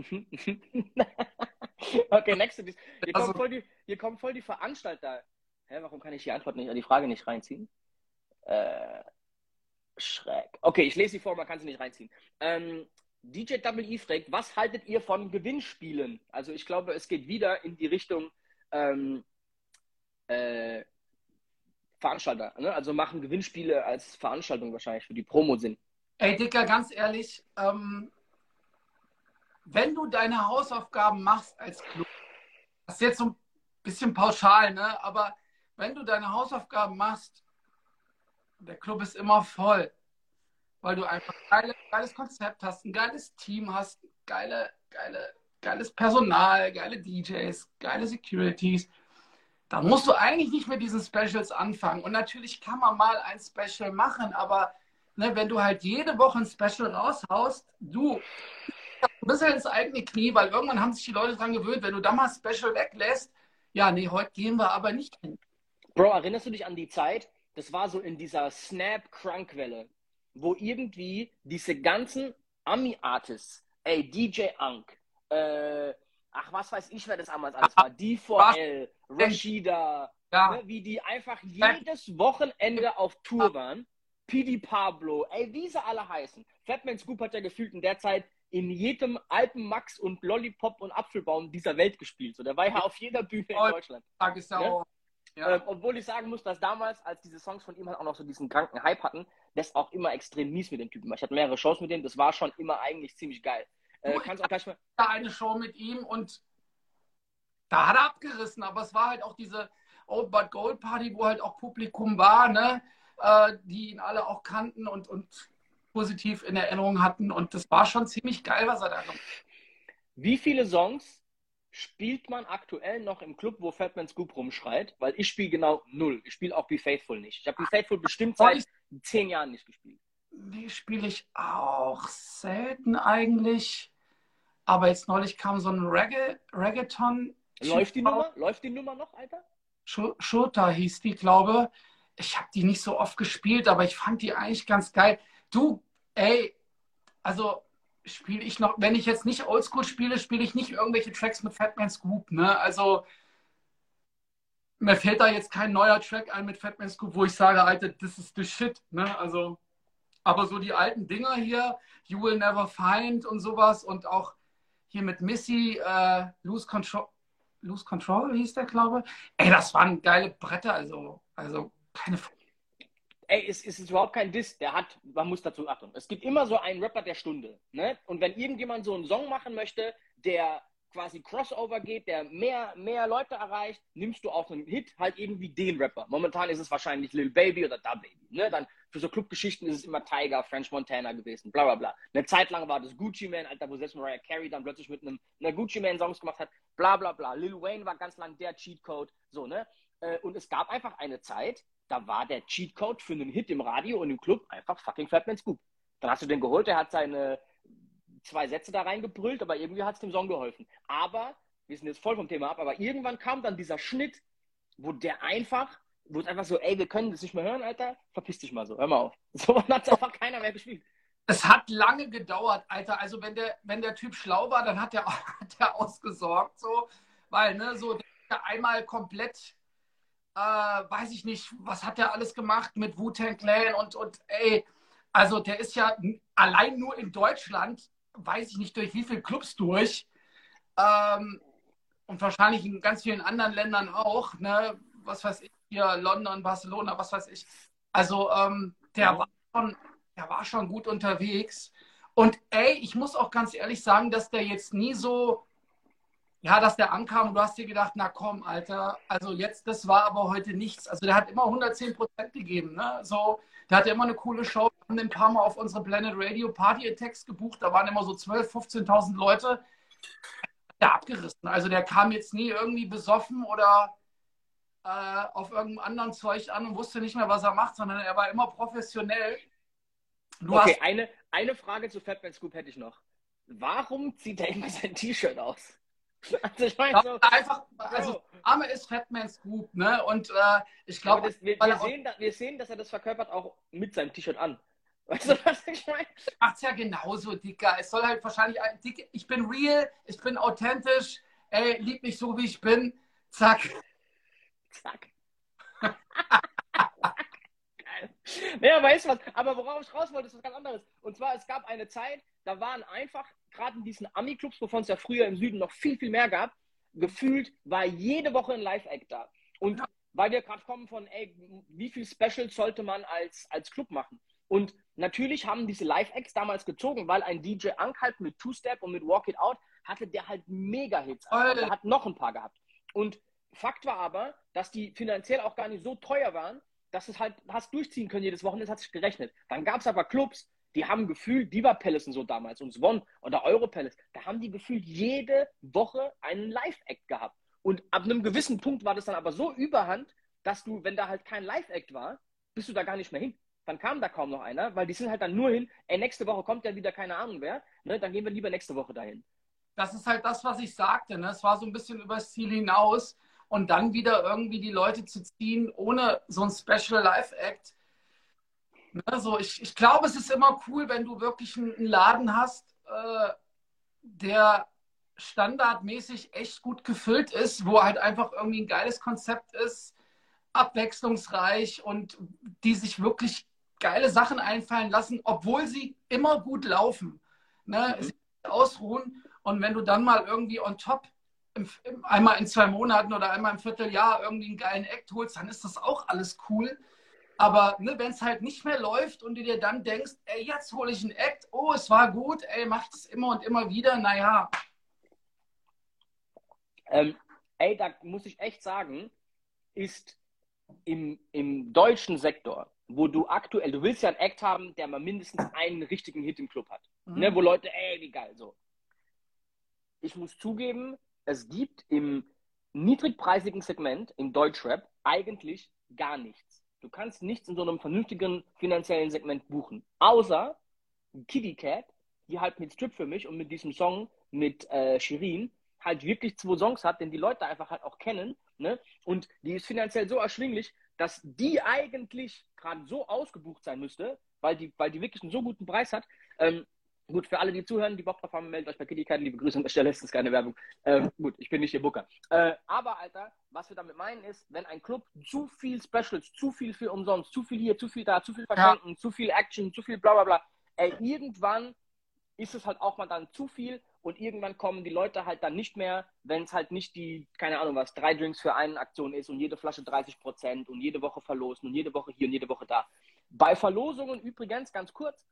okay, nächste. Hier, Also- kommen voll die, hier kommen voll die Veranstalter. Hä, warum kann ich die Antwort nicht, die Frage nicht reinziehen? Äh, schräg. Okay, ich lese sie vor, man kann sie nicht reinziehen. Ähm, DJ Double E fragt, was haltet ihr von Gewinnspielen? Also ich glaube, es geht wieder in die Richtung ähm, äh, Veranstalter. Ne? Also machen Gewinnspiele als Veranstaltung wahrscheinlich für die Promo Sinn. Ey, Dicker, ganz ehrlich, ähm, wenn du deine Hausaufgaben machst als Club, das ist jetzt so ein bisschen pauschal, ne? aber wenn du deine Hausaufgaben machst, der Club ist immer voll, weil du einfach ein geile, geiles Konzept hast, ein geiles Team hast, geile, geile, geiles Personal, geile DJs, geile Securities. Dann musst du eigentlich nicht mit diesen Specials anfangen. Und natürlich kann man mal ein Special machen, aber ne, wenn du halt jede Woche ein Special raushaust, du ein bisschen ins eigene Knie, weil irgendwann haben sich die Leute dran gewöhnt, wenn du da mal Special weglässt, ja, nee, heute gehen wir aber nicht hin. Bro, erinnerst du dich an die Zeit? Das war so in dieser Snap-Crunk-Welle, wo irgendwie diese ganzen Ami-Artists, ey, DJ Ank, äh, ach, was weiß ich, wer das damals alles war, D4L, Rashida, Ja, ne, wie die einfach jedes Wochenende auf Tour waren. PD Pablo, ey, wie sie alle heißen. Fatman Scoop hat ja gefühlt in der Zeit in jedem Alpenmax und Lollipop und Apfelbaum dieser Welt gespielt. So, der war ja auf jeder Bühne in Deutschland. Tag ist ja. Ähm, obwohl ich sagen muss, dass damals, als diese Songs von ihm halt auch noch so diesen kranken Hype hatten, das auch immer extrem mies mit dem Typen war. Ich hatte mehrere Shows mit dem, das war schon immer eigentlich ziemlich geil. Äh, Du, kannst auch gleich mal. eine Show mit ihm und da hat er abgerissen, aber es war halt auch diese Old But Gold Party, wo halt auch Publikum war, ne, äh, die ihn alle auch kannten und, und positiv in Erinnerung hatten und das war schon ziemlich geil, was er da gemacht hat. Wie viele Songs spielt man aktuell noch im Club, wo Fatman Scoop rumschreit? Weil ich spiele genau null. Ich spiele auch Be Faithful nicht. Ich habe Be Faithful bestimmt seit zehn Jahren nicht gespielt. Nee, spiele ich auch selten eigentlich. Aber jetzt neulich kam so ein Reggae, Reggaeton. Läuft die Nummer? Läuft die Nummer noch, Alter? Sch- hieß die, glaube ich. habe die nicht so oft gespielt, aber ich fand die eigentlich ganz geil. Du, ey, also spiele ich noch, wenn ich jetzt nicht Oldschool spiele, spiele ich nicht irgendwelche Tracks mit Fatman Scoop, ne? Also mir fällt da jetzt kein neuer Track ein mit Fatman Scoop, wo ich sage, Alter, das ist the shit, ne? Also, aber so die alten Dinger hier, You Will Never Find und sowas und auch hier mit Missy, äh, Lose Control, Lose Control hieß der, glaube ich. Ey, das waren geile Bretter, also, also keine Frage. Ey, es, ist überhaupt kein Diss. Der hat, man muss dazu achten. Es gibt immer so einen Rapper der Stunde. Ne? Und wenn irgendjemand so einen Song machen möchte, der quasi Crossover geht, der mehr, mehr Leute erreicht, nimmst du auf einen Hit halt irgendwie den Rapper. Momentan ist es wahrscheinlich Lil Baby oder Da Baby. Ne? Dann für so Clubgeschichten ist es immer Tiger, French Montana gewesen, bla bla bla. Eine Zeit lang war das Gucci Man, Alter, wo selbst Mariah Carey dann plötzlich mit einem einer Gucci Man Songs gemacht hat, bla bla bla. Lil Wayne war ganz lang der Cheatcode, so, ne? Äh, Und es gab einfach eine Zeit, da war der Cheatcode für einen Hit im Radio und im Club einfach fucking Fatman Scoop. Dann hast du den geholt, der hat seine zwei Sätze da reingebrüllt, aber irgendwie hat es dem Song geholfen. Aber, wir sind jetzt voll vom Thema ab, aber irgendwann kam dann dieser Schnitt, wo der einfach, wo es einfach so, ey, wir können das nicht mehr hören, Alter, verpiss dich mal so, hör mal auf. So hat einfach keiner mehr gespielt. Es hat lange gedauert, Alter. Also wenn der, wenn der Typ schlau war, dann hat der, hat der ausgesorgt, so, weil, ne, so der einmal komplett, äh, weiß ich nicht, was hat der alles gemacht mit Wu-Tang Clan und, und ey, also der ist ja allein nur in Deutschland, weiß ich nicht durch wie viele Clubs durch, ähm, und wahrscheinlich in ganz vielen anderen Ländern auch, ne, was weiß ich, hier London, Barcelona, was weiß ich. Also ähm, der Ja. war schon, der war schon gut unterwegs. Und ey, ich muss auch ganz ehrlich sagen, dass der jetzt nie so, ja, dass der ankam und du hast dir gedacht, na komm, Alter, also jetzt, das war aber heute nichts. Also der hat immer 110 Prozent gegeben, ne? So, der hatte immer eine coole Show. Wir haben den ein paar Mal auf unsere Planet Radio Party Attacks gebucht. Da waren immer so 12.000, 15.000 Leute. Der abgerissen. Also der kam jetzt nie irgendwie besoffen oder äh, auf irgendeinem anderen Zeug an und wusste nicht mehr, was er macht, sondern er war immer professionell. Du okay, hast eine, eine Frage zu Fatman Scoop hätte ich noch. Warum zieht er immer sein T-Shirt aus? Also ich meine so, einfach, also Name ist Fatman Scoop, ne? Und äh, ich glaube, wir, wir, sehen, da- wir sehen, dass er das verkörpert auch mit seinem T-Shirt an. Weißt du, was ich meine? Macht's ja genauso, Dicker. Es soll halt wahrscheinlich, Dicker, ich bin real, ich bin authentisch, ey, lieb mich so, wie ich bin. Zack. Zack. Ja, weißt du was? Aber worauf ich raus wollte, ist was ganz anderes. Und zwar, es gab eine Zeit, da waren einfach, gerade in diesen Ami-Clubs, wovon es ja früher im Süden noch viel, viel mehr gab, gefühlt war jede Woche ein Live-Act da. Und weil wir gerade kommen von, ey, wie viel Specials sollte man als, als Club machen? Und natürlich haben diese Live-Acts damals gezogen, weil ein DJ Ank halt mit Two-Step und mit Walk It Out hatte der halt Mega-Hits. Also er hat noch ein paar gehabt. Und Fakt war aber, dass die finanziell auch gar nicht so teuer waren, dass es halt hast durchziehen können jedes Wochenende, das hat sich gerechnet. Dann gab es aber Clubs, die haben gefühlt, Diva Palace und so damals und Swan oder Euro Palace, da haben die gefühlt jede Woche einen Live-Act gehabt. Und ab einem gewissen Punkt war das dann aber so überhand, dass du, wenn da halt kein Live-Act war, bist du da gar nicht mehr hin. Dann kam da kaum noch einer, weil die sind halt dann nur hin, ey, nächste Woche kommt ja wieder keine Ahnung wer, ne, dann gehen wir lieber nächste Woche dahin. Das ist halt das, was ich sagte, ne? Es war so ein bisschen übers Ziel hinaus und dann wieder irgendwie die Leute zu ziehen ohne so ein Special Live Act. Ne, so ich, ich glaube, es ist immer cool, wenn du wirklich einen Laden hast, äh, der standardmäßig echt gut gefüllt ist, wo halt einfach irgendwie ein geiles Konzept ist, abwechslungsreich und die sich wirklich geile Sachen einfallen lassen, obwohl sie immer gut laufen. Ne? Mhm. Ausruhen. Und wenn du dann mal irgendwie on top einmal in zwei Monaten oder einmal im Vierteljahr irgendwie einen geilen Act holst, dann ist das auch alles cool. Aber ne, wenn es halt nicht mehr läuft und du dir dann denkst, ey, jetzt hole ich einen Act, oh, es war gut, ey, mach das immer und immer wieder, naja. Ähm, ey, da muss ich echt sagen, ist im, im deutschen Sektor, wo du aktuell, du willst ja einen Act haben, der mal mindestens einen richtigen Hit im Club hat. Mhm. Ne, wo Leute, ey, wie geil, so. Ich muss zugeben, es gibt im niedrigpreisigen Segment im Deutschrap eigentlich gar nichts. Du kannst nichts in so einem vernünftigen finanziellen Segment buchen. Außer Kitty Cat, die halt mit Strip für mich und mit diesem Song mit äh, Shirin halt wirklich zwei Songs hat, den die Leute einfach halt auch kennen. Ne? Und die ist finanziell so erschwinglich, dass die eigentlich gerade so ausgebucht sein müsste, weil die, weil die wirklich einen so guten Preis hat. Ähm, Gut, für alle, die zuhören, die Bock drauf haben, meldet euch bei Kitty Liebe Grüße an der Stelle, ist das keine Werbung. Ähm, gut, ich bin nicht der Booker. Äh, aber, Alter, was wir damit meinen ist, wenn ein Club zu viel Specials, zu viel für umsonst, zu viel hier, zu viel da, zu viel verschenken, ja. zu viel Action, zu viel bla bla bla, ey, irgendwann ist es halt auch mal dann zu viel und irgendwann kommen die Leute halt dann nicht mehr, wenn es halt nicht die, keine Ahnung was, drei Drinks für eine Aktion ist und jede Flasche 30 Prozent und jede Woche verlosen und jede Woche hier und jede Woche da. Bei Verlosungen übrigens, ganz kurz,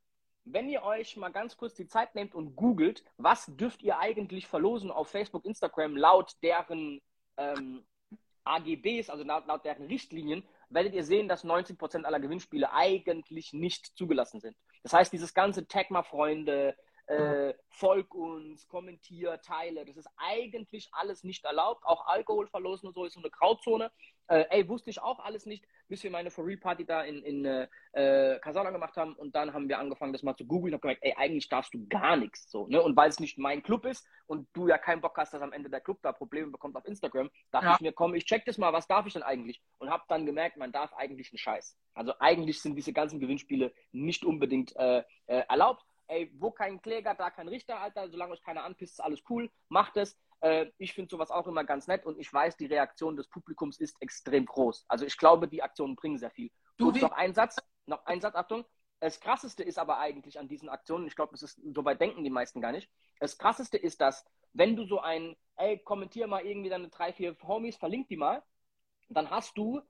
wenn ihr euch mal ganz kurz die Zeit nehmt und googelt, was dürft ihr eigentlich verlosen auf Facebook, Instagram laut deren ähm, AGBs, also laut, laut, deren Richtlinien, werdet ihr sehen, dass 90% aller Gewinnspiele eigentlich nicht zugelassen sind. Das heißt, dieses ganze Tag mal Freunde, äh, folg uns, kommentier, teile. Das ist eigentlich alles nicht erlaubt. Auch Alkohol verlosen und so ist so eine Grauzone. Äh, ey, wusste ich auch alles nicht, bis wir meine Real Party da in, in äh, äh Kasana gemacht haben. Und dann haben wir angefangen, das mal zu googeln und habe gemerkt, ey, eigentlich darfst du gar nichts. So, ne? Und weil es nicht mein Club ist und du ja keinen Bock hast, dass am Ende der Club da Probleme bekommt auf Instagram, dachte ja. ich mir, komm, ich check das mal, was darf ich denn eigentlich? Und habe dann gemerkt, man darf eigentlich einen Scheiß. Also eigentlich sind diese ganzen Gewinnspiele nicht unbedingt äh, äh, erlaubt ey, wo kein Kläger, da kein Richter, Alter, solange euch keiner anpisst, ist alles cool, macht es. Äh, ich finde sowas auch immer ganz nett und ich weiß, die Reaktion des Publikums ist extrem groß. Also ich glaube, die Aktionen bringen sehr viel. Du, noch ein Satz, noch ein Satz, Achtung. Das krasseste ist aber eigentlich an diesen Aktionen, ich glaube, das ist, so weit denken die meisten gar nicht. Das krasseste ist, dass, wenn du so ein, ey, kommentier mal irgendwie deine drei, vier Homies, verlink die mal, dann hast du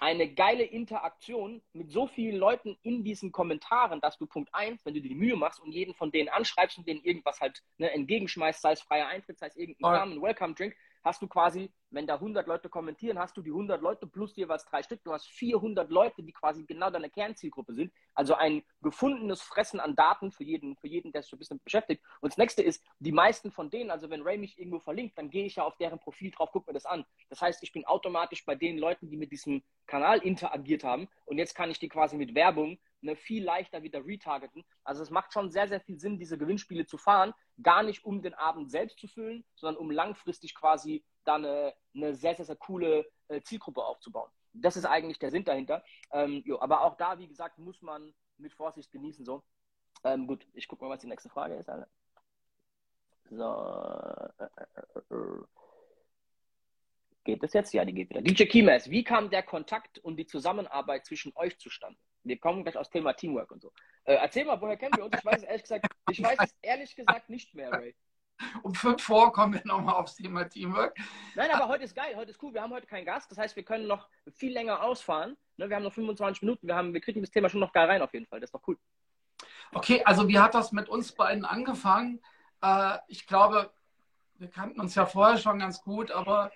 eine geile Interaktion mit so vielen Leuten in diesen Kommentaren, dass du Punkt 1, wenn du dir die Mühe machst und jeden von denen anschreibst und denen irgendwas halt ne, entgegenschmeißt, sei es freier Eintritt, sei es irgendein Namen, Welcome Drink, hast du quasi, wenn da 100 Leute kommentieren, hast du die 100 Leute plus jeweils drei Stück. Du hast 400 Leute, die quasi genau deine Kernzielgruppe sind. Also ein gefundenes Fressen an Daten für jeden, für jeden, der sich so ein bisschen beschäftigt. Und das nächste ist, die meisten von denen, also wenn Ray mich irgendwo verlinkt, dann gehe ich ja auf deren Profil drauf, guck mir das an. Das heißt, ich bin automatisch bei den Leuten, die mit diesem Kanal interagiert haben. Und jetzt kann ich die quasi mit Werbung ne, viel leichter wieder retargeten. Also es macht schon sehr, sehr viel Sinn, diese Gewinnspiele zu fahren. Gar nicht, um den Abend selbst zu füllen, sondern um langfristig quasi dann eine, eine sehr, sehr, sehr coole äh, Zielgruppe aufzubauen. Das ist eigentlich der Sinn dahinter. Ähm, jo, aber auch da, wie gesagt, muss man mit Vorsicht genießen so. Ähm, gut, ich gucke mal, was die nächste Frage ist. Alter. So. Geht das jetzt? Ja, die geht wieder. DJ Kimes, wie kam der Kontakt und die Zusammenarbeit zwischen euch zustande? Wir kommen gleich aufs Thema Teamwork und so. Äh, erzähl mal, woher kennen wir uns? Ich weiß es ehrlich gesagt, ich weiß es ehrlich gesagt nicht mehr, Ray. Um fünf vor kommen wir nochmal aufs Thema Teamwork. Nein, aber heute ist geil, heute ist cool. Wir haben heute keinen Gast. Das heißt, wir können noch viel länger ausfahren. Ne, wir haben noch 25 Minuten. Wir, haben, wir kriegen das Thema schon noch geil rein auf jeden Fall. Das ist doch cool. Okay, also wie hat das mit uns beiden angefangen? Äh, ich glaube, wir kannten uns ja vorher schon ganz gut, aber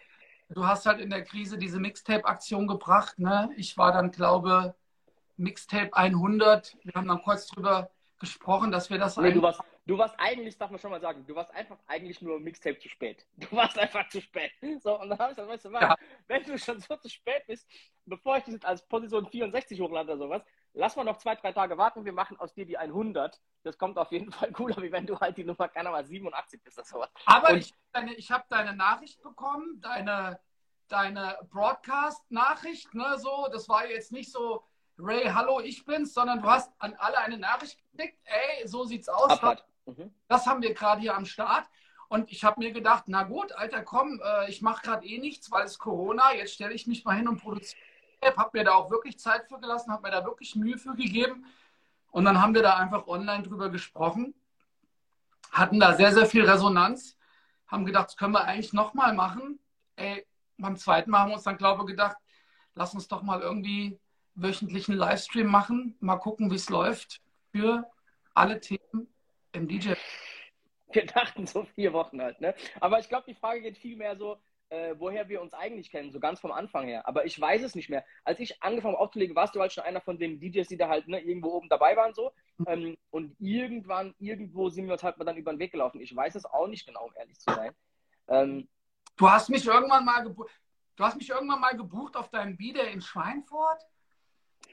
du hast halt in der Krise diese Mixtape-Aktion gebracht. Ne? Ich war dann, glaube Mixtape 100. Wir haben dann kurz drüber gesprochen, dass wir das. Nee, du warst, du warst eigentlich, darf man schon mal sagen, du warst einfach eigentlich nur Mixtape zu spät. Du warst einfach zu spät. So, und dann habe ich gesagt, weißt du was, ja. wenn du schon so zu spät bist, bevor ich das als Position 64 hochlade oder sowas, lass mal noch zwei, drei Tage warten, wir machen aus dir die 100. Das kommt auf jeden Fall cooler, wie wenn du halt die Nummer, keine Ahnung, 87 bist oder sowas. Aber und ich, ich habe deine Nachricht bekommen, deine, deine Broadcast-Nachricht, ne, so, das war jetzt nicht so, Ray, hallo, ich bin's, sondern du hast an alle eine Nachricht gekriegt, ey, so sieht's aus. Mhm. Das haben wir gerade hier am Start. Und ich habe mir gedacht, na gut, Alter, komm, äh, ich mache gerade eh nichts, weil es Corona, jetzt stelle ich mich mal hin und produziere. Habe mir da auch wirklich Zeit für gelassen, habe mir da wirklich Mühe für gegeben. Und dann haben wir da einfach online drüber gesprochen, hatten da sehr, sehr viel Resonanz, haben gedacht, das können wir eigentlich nochmal machen. Ey, beim zweiten Mal haben wir uns dann, glaube ich, gedacht, lass uns doch mal irgendwie wöchentlichen Livestream machen. Mal gucken, wie es läuft für alle Themen im DJ. Wir dachten so vier Wochen halt, ne? Aber ich glaube, die Frage geht viel mehr so, äh, woher wir uns eigentlich kennen, so ganz vom Anfang her. Aber ich weiß es nicht mehr. Als ich angefangen habe aufzulegen, warst du halt schon einer von den DJs, die da halt ne, irgendwo oben dabei waren so. Ähm, und irgendwann, irgendwo sind wir uns halt mal dann über den Weg gelaufen. Ich weiß es auch nicht genau, um ehrlich zu sein. Ähm, du hast mich irgendwann mal gebucht. Du hast mich irgendwann mal gebucht auf deinem Bieder in Schweinfurt.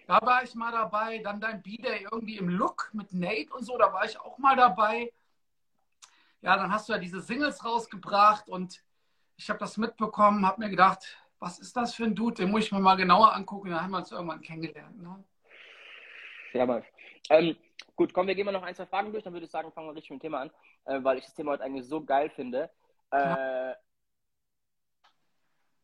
Da war ich mal dabei. Dann dein B-Day irgendwie im Look mit Nate und so, da war ich auch mal dabei. Ja, dann hast du ja diese Singles rausgebracht und ich habe das mitbekommen, habe mir gedacht, was ist das für ein Dude? Den muss ich mir mal genauer angucken. Da haben wir uns irgendwann kennengelernt. Ne? Ja, mal. Ähm, gut, komm, wir gehen mal noch ein, zwei Fragen durch. Dann würde ich sagen, fangen wir richtig mit dem Thema an, äh, weil ich das Thema heute eigentlich so geil finde. Äh,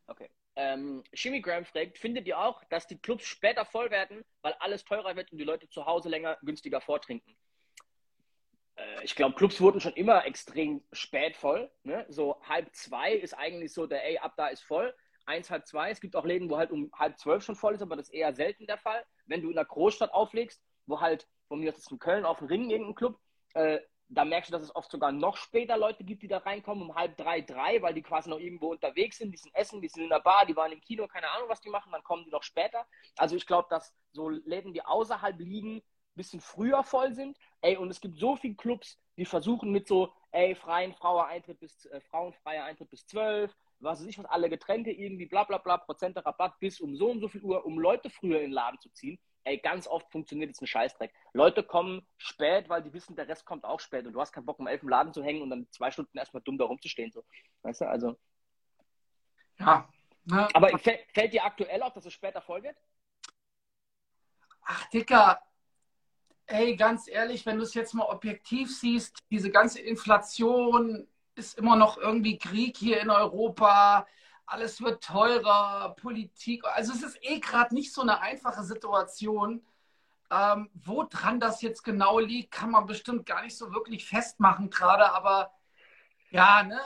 okay. Ähm, Jimmy Graham fragt, findet ihr auch, dass die Clubs später voll werden, weil alles teurer wird und die Leute zu Hause länger günstiger vortrinken? Äh, ich glaube, Clubs wurden schon immer extrem spät voll. Ne? So halb zwei ist eigentlich so der, ey, ab da ist voll. Eins, halb zwei. Es gibt auch Läden, wo halt um halb zwölf schon voll ist, aber das ist eher selten der Fall. Wenn du in einer Großstadt auflegst, wo halt, von mir aus ist in Köln auf dem Ring irgendein Club, äh, da merkst du, dass es oft sogar noch später Leute gibt, die da reinkommen, um halb drei, drei, weil die quasi noch irgendwo unterwegs sind, die sind essen, die sind in der Bar, die waren im Kino, keine Ahnung, was die machen, dann kommen die noch später. Also ich glaube, dass so Läden, die außerhalb liegen, ein bisschen früher voll sind. Ey, und es gibt so viele Clubs, die versuchen mit so, ey, freien Fraueneintritt bis, äh, frauenfreier Eintritt bis zwölf, was weiß ich was, alle Getränke irgendwie, bla bla bla, Prozente Rabatt bis um so und so viel Uhr, um Leute früher in den Laden zu ziehen ey, ganz oft funktioniert jetzt ein Scheißdreck. Leute kommen spät, weil die wissen, der Rest kommt auch spät und du hast keinen Bock, um elf im Laden zu hängen und dann zwei Stunden erstmal dumm da rumzustehen. So. Weißt du, also. Ja. Ne? Aber fällt dir aktuell auf, dass es später voll wird? Ach, Dicker, ey, ganz ehrlich, wenn du es jetzt mal objektiv siehst, diese ganze Inflation ist immer noch irgendwie Krieg hier in Europa alles wird teurer, Politik. Also es ist eh gerade nicht so eine einfache Situation. Ähm, wo dran das jetzt genau liegt, kann man bestimmt gar nicht so wirklich festmachen gerade, aber ja, ne?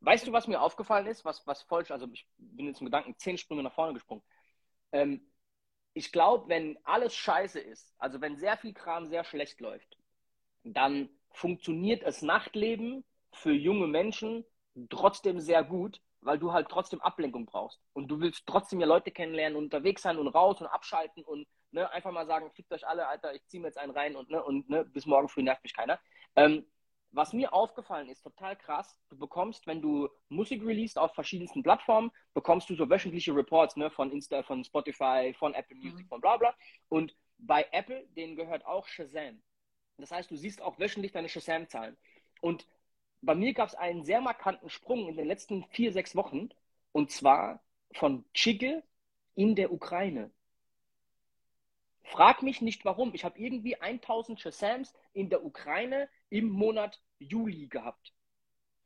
Weißt du, was mir aufgefallen ist, was, was falsch, also ich bin jetzt im Gedanken zehn Sprünge nach vorne gesprungen. Ähm, ich glaube, wenn alles scheiße ist, also wenn sehr viel Kram sehr schlecht läuft, dann funktioniert das Nachtleben für junge Menschen trotzdem sehr gut, weil du halt trotzdem Ablenkung brauchst. Und du willst trotzdem ja Leute kennenlernen und unterwegs sein und raus und abschalten und ne, einfach mal sagen, fickt euch alle, Alter, ich ziehe mir jetzt einen rein und, ne, und ne, bis morgen früh nervt mich keiner. Ähm, was mir aufgefallen ist, total krass, du bekommst, wenn du Musik releast auf verschiedensten Plattformen, bekommst du so wöchentliche Reports ne, von Insta, von Spotify, von Apple Music, mhm. von bla bla. Und bei Apple, denen gehört auch Shazam. Das heißt, du siehst auch wöchentlich deine Shazam-Zahlen. Und bei mir gab es einen sehr markanten Sprung in den letzten vier, sechs Wochen. Und zwar von Chigge in der Ukraine. Frag mich nicht warum. Ich habe irgendwie 1000 Shazams in der Ukraine im Monat Juli gehabt.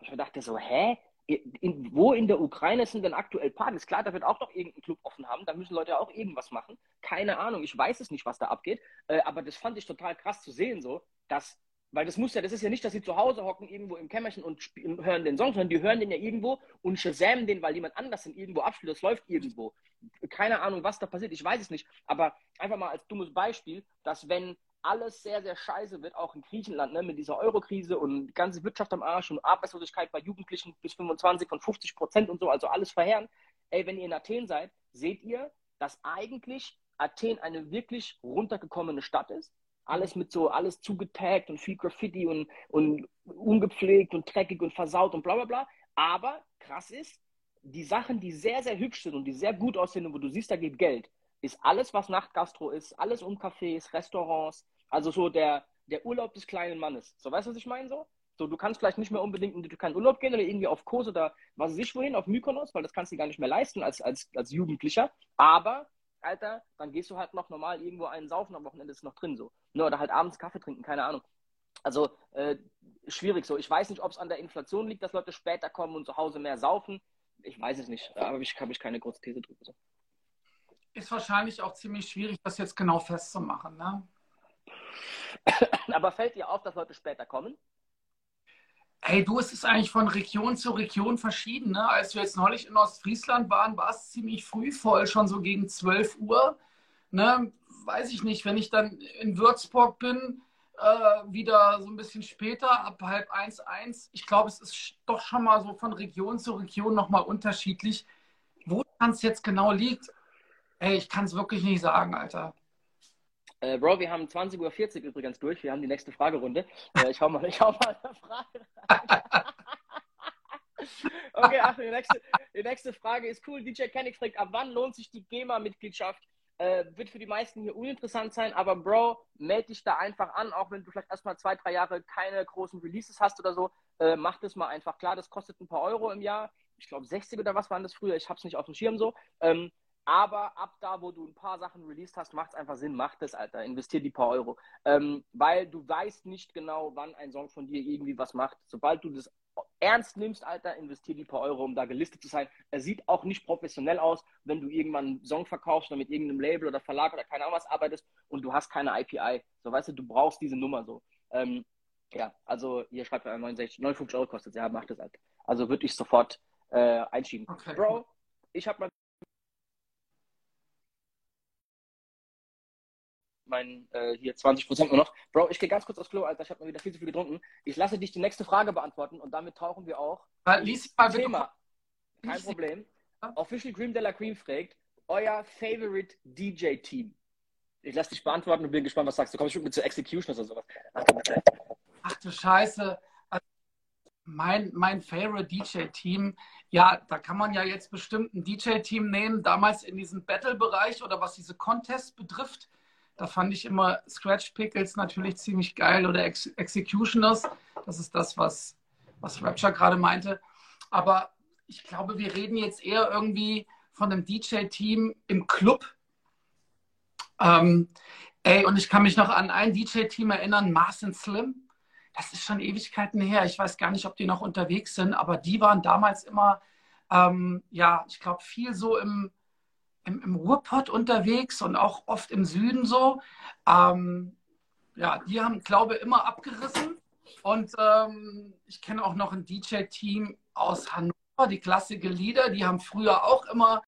Ich dachte so, hä? In, wo in der Ukraine sind denn aktuell Partys? Klar, da wird auch noch irgendein Club offen haben, da müssen Leute auch irgendwas machen. Keine Ahnung, ich weiß es nicht, was da abgeht. Äh, aber das fand ich total krass zu sehen, so, dass weil das muss ja, das ist ja nicht, dass sie zu Hause hocken irgendwo im Kämmerchen und hören den Song, sondern die hören den ja irgendwo und shazamen den, weil jemand anders den irgendwo abspielt. Das läuft irgendwo. Keine Ahnung, was da passiert, ich weiß es nicht. Aber einfach mal als dummes Beispiel, dass wenn alles sehr, sehr scheiße wird, auch in Griechenland, ne, mit dieser Eurokrise und die ganze Wirtschaft am Arsch und Arbeitslosigkeit bei Jugendlichen bis 25 von 50 Prozent und so, also alles verheerend. Ey, wenn ihr in Athen seid, seht ihr, dass eigentlich Athen eine wirklich runtergekommene Stadt ist alles mit so, alles zugetaggt und viel Graffiti und, und ungepflegt und dreckig und versaut und bla bla bla. Aber krass ist, die Sachen, die sehr, sehr hübsch sind und die sehr gut aussehen und wo du siehst, da geht Geld, ist alles, was Nachtgastro ist, alles um Cafés, Restaurants, also so der, der Urlaub des kleinen Mannes. So, weißt du, was ich meine so? So, du kannst vielleicht nicht mehr unbedingt in den keinen Urlaub gehen oder irgendwie auf Kurs oder was weiß ich wohin, auf Mykonos, weil das kannst du gar nicht mehr leisten als, als, als Jugendlicher. Aber Alter, dann gehst du halt noch normal irgendwo einen saufen, am Wochenende ist noch drin so. Ne, oder halt abends Kaffee trinken, keine Ahnung. Also äh, schwierig so. Ich weiß nicht, ob es an der Inflation liegt, dass Leute später kommen und zu Hause mehr saufen. Ich weiß es nicht. Habe ich, hab ich keine große These drüber. So. Ist wahrscheinlich auch ziemlich schwierig, das jetzt genau festzumachen, ne? Aber fällt dir auf, dass Leute später kommen? Hey, du, es ist eigentlich von Region zu Region verschieden. Ne? Als wir jetzt neulich in Ostfriesland waren, war es ziemlich früh voll, schon so gegen 12 Uhr. Ne? Weiß ich nicht, wenn ich dann in Würzburg bin, äh, wieder so ein bisschen später, ab halb eins, eins. Ich glaube, es ist doch schon mal so von Region zu Region nochmal unterschiedlich. Wo es jetzt genau liegt, ey, ich kann es wirklich nicht sagen, Alter. Äh, Bro, wir haben 20.40 Uhr übrigens durch. Wir haben die nächste Fragerunde. Äh, ich hau mal, ich hau mal eine Frage rein. okay, Achtung, die nächste, die nächste Frage ist cool. DJ Kennig fragt, ab wann lohnt sich die GEMA-Mitgliedschaft? Äh, wird für die meisten hier uninteressant sein, aber Bro, melde dich da einfach an, auch wenn du vielleicht erstmal zwei, drei Jahre keine großen Releases hast oder so. Äh, mach das mal einfach klar. Das kostet ein paar Euro im Jahr. Ich glaube 60 oder was waren das früher. Ich habe es nicht auf dem Schirm so. Ähm, aber ab da, wo du ein paar Sachen released hast, macht es einfach Sinn, mach das, Alter. Investier die paar Euro. Ähm, weil du weißt nicht genau, wann ein Song von dir irgendwie was macht. Sobald du das ernst nimmst, Alter, investier die paar Euro, um da gelistet zu sein. Er sieht auch nicht professionell aus, wenn du irgendwann einen Song verkaufst oder mit irgendeinem Label oder Verlag oder keine Ahnung was arbeitest und du hast keine IPI. So, weißt du, du brauchst diese Nummer so. Ähm, ja, also hier schreibt er 69, 59 Euro kostet Ja, mach das, Alter. Also würde ich sofort äh, einschieben. Okay. Bro, ich habe mal mein, äh, hier 20 Prozent nur noch. Bro, ich gehe ganz kurz aufs Klo, Alter. Ich habe mal wieder viel zu viel getrunken. Ich lasse dich die nächste Frage beantworten und damit tauchen wir auch. Lies mal Thema. Kein Problem. Official Cream de la Cream fragt, euer Favorite DJ-Team. Ich lasse dich beantworten und bin gespannt, was sagst du. Kommst du mit zur Execution oder sowas? Ach, Ach du Scheiße. Also, mein, mein Favorite DJ-Team, ja, da kann man ja jetzt bestimmt ein DJ-Team nehmen, damals in diesem Battle-Bereich oder was diese Contests betrifft. Da fand ich immer Scratch Pickles natürlich ziemlich geil oder Ex Executioners. Das ist das, was, was Rapture gerade meinte. Aber ich glaube, wir reden jetzt eher irgendwie von einem DJ-Team im Club. Ähm, ey, und ich kann mich noch an ein DJ-Team erinnern, Mars Slim. Das ist schon Ewigkeiten her. Ich weiß gar nicht, ob die noch unterwegs sind, aber die waren damals immer, ähm, ja, ich glaube, viel so im, im, im Ruhrpott unterwegs und auch oft im Süden so. Ähm, ja, die haben, glaube ich, immer abgerissen. Und ähm, ich kenne auch noch ein DJ-Team aus Hannover, die klassische Lieder, die haben früher auch immer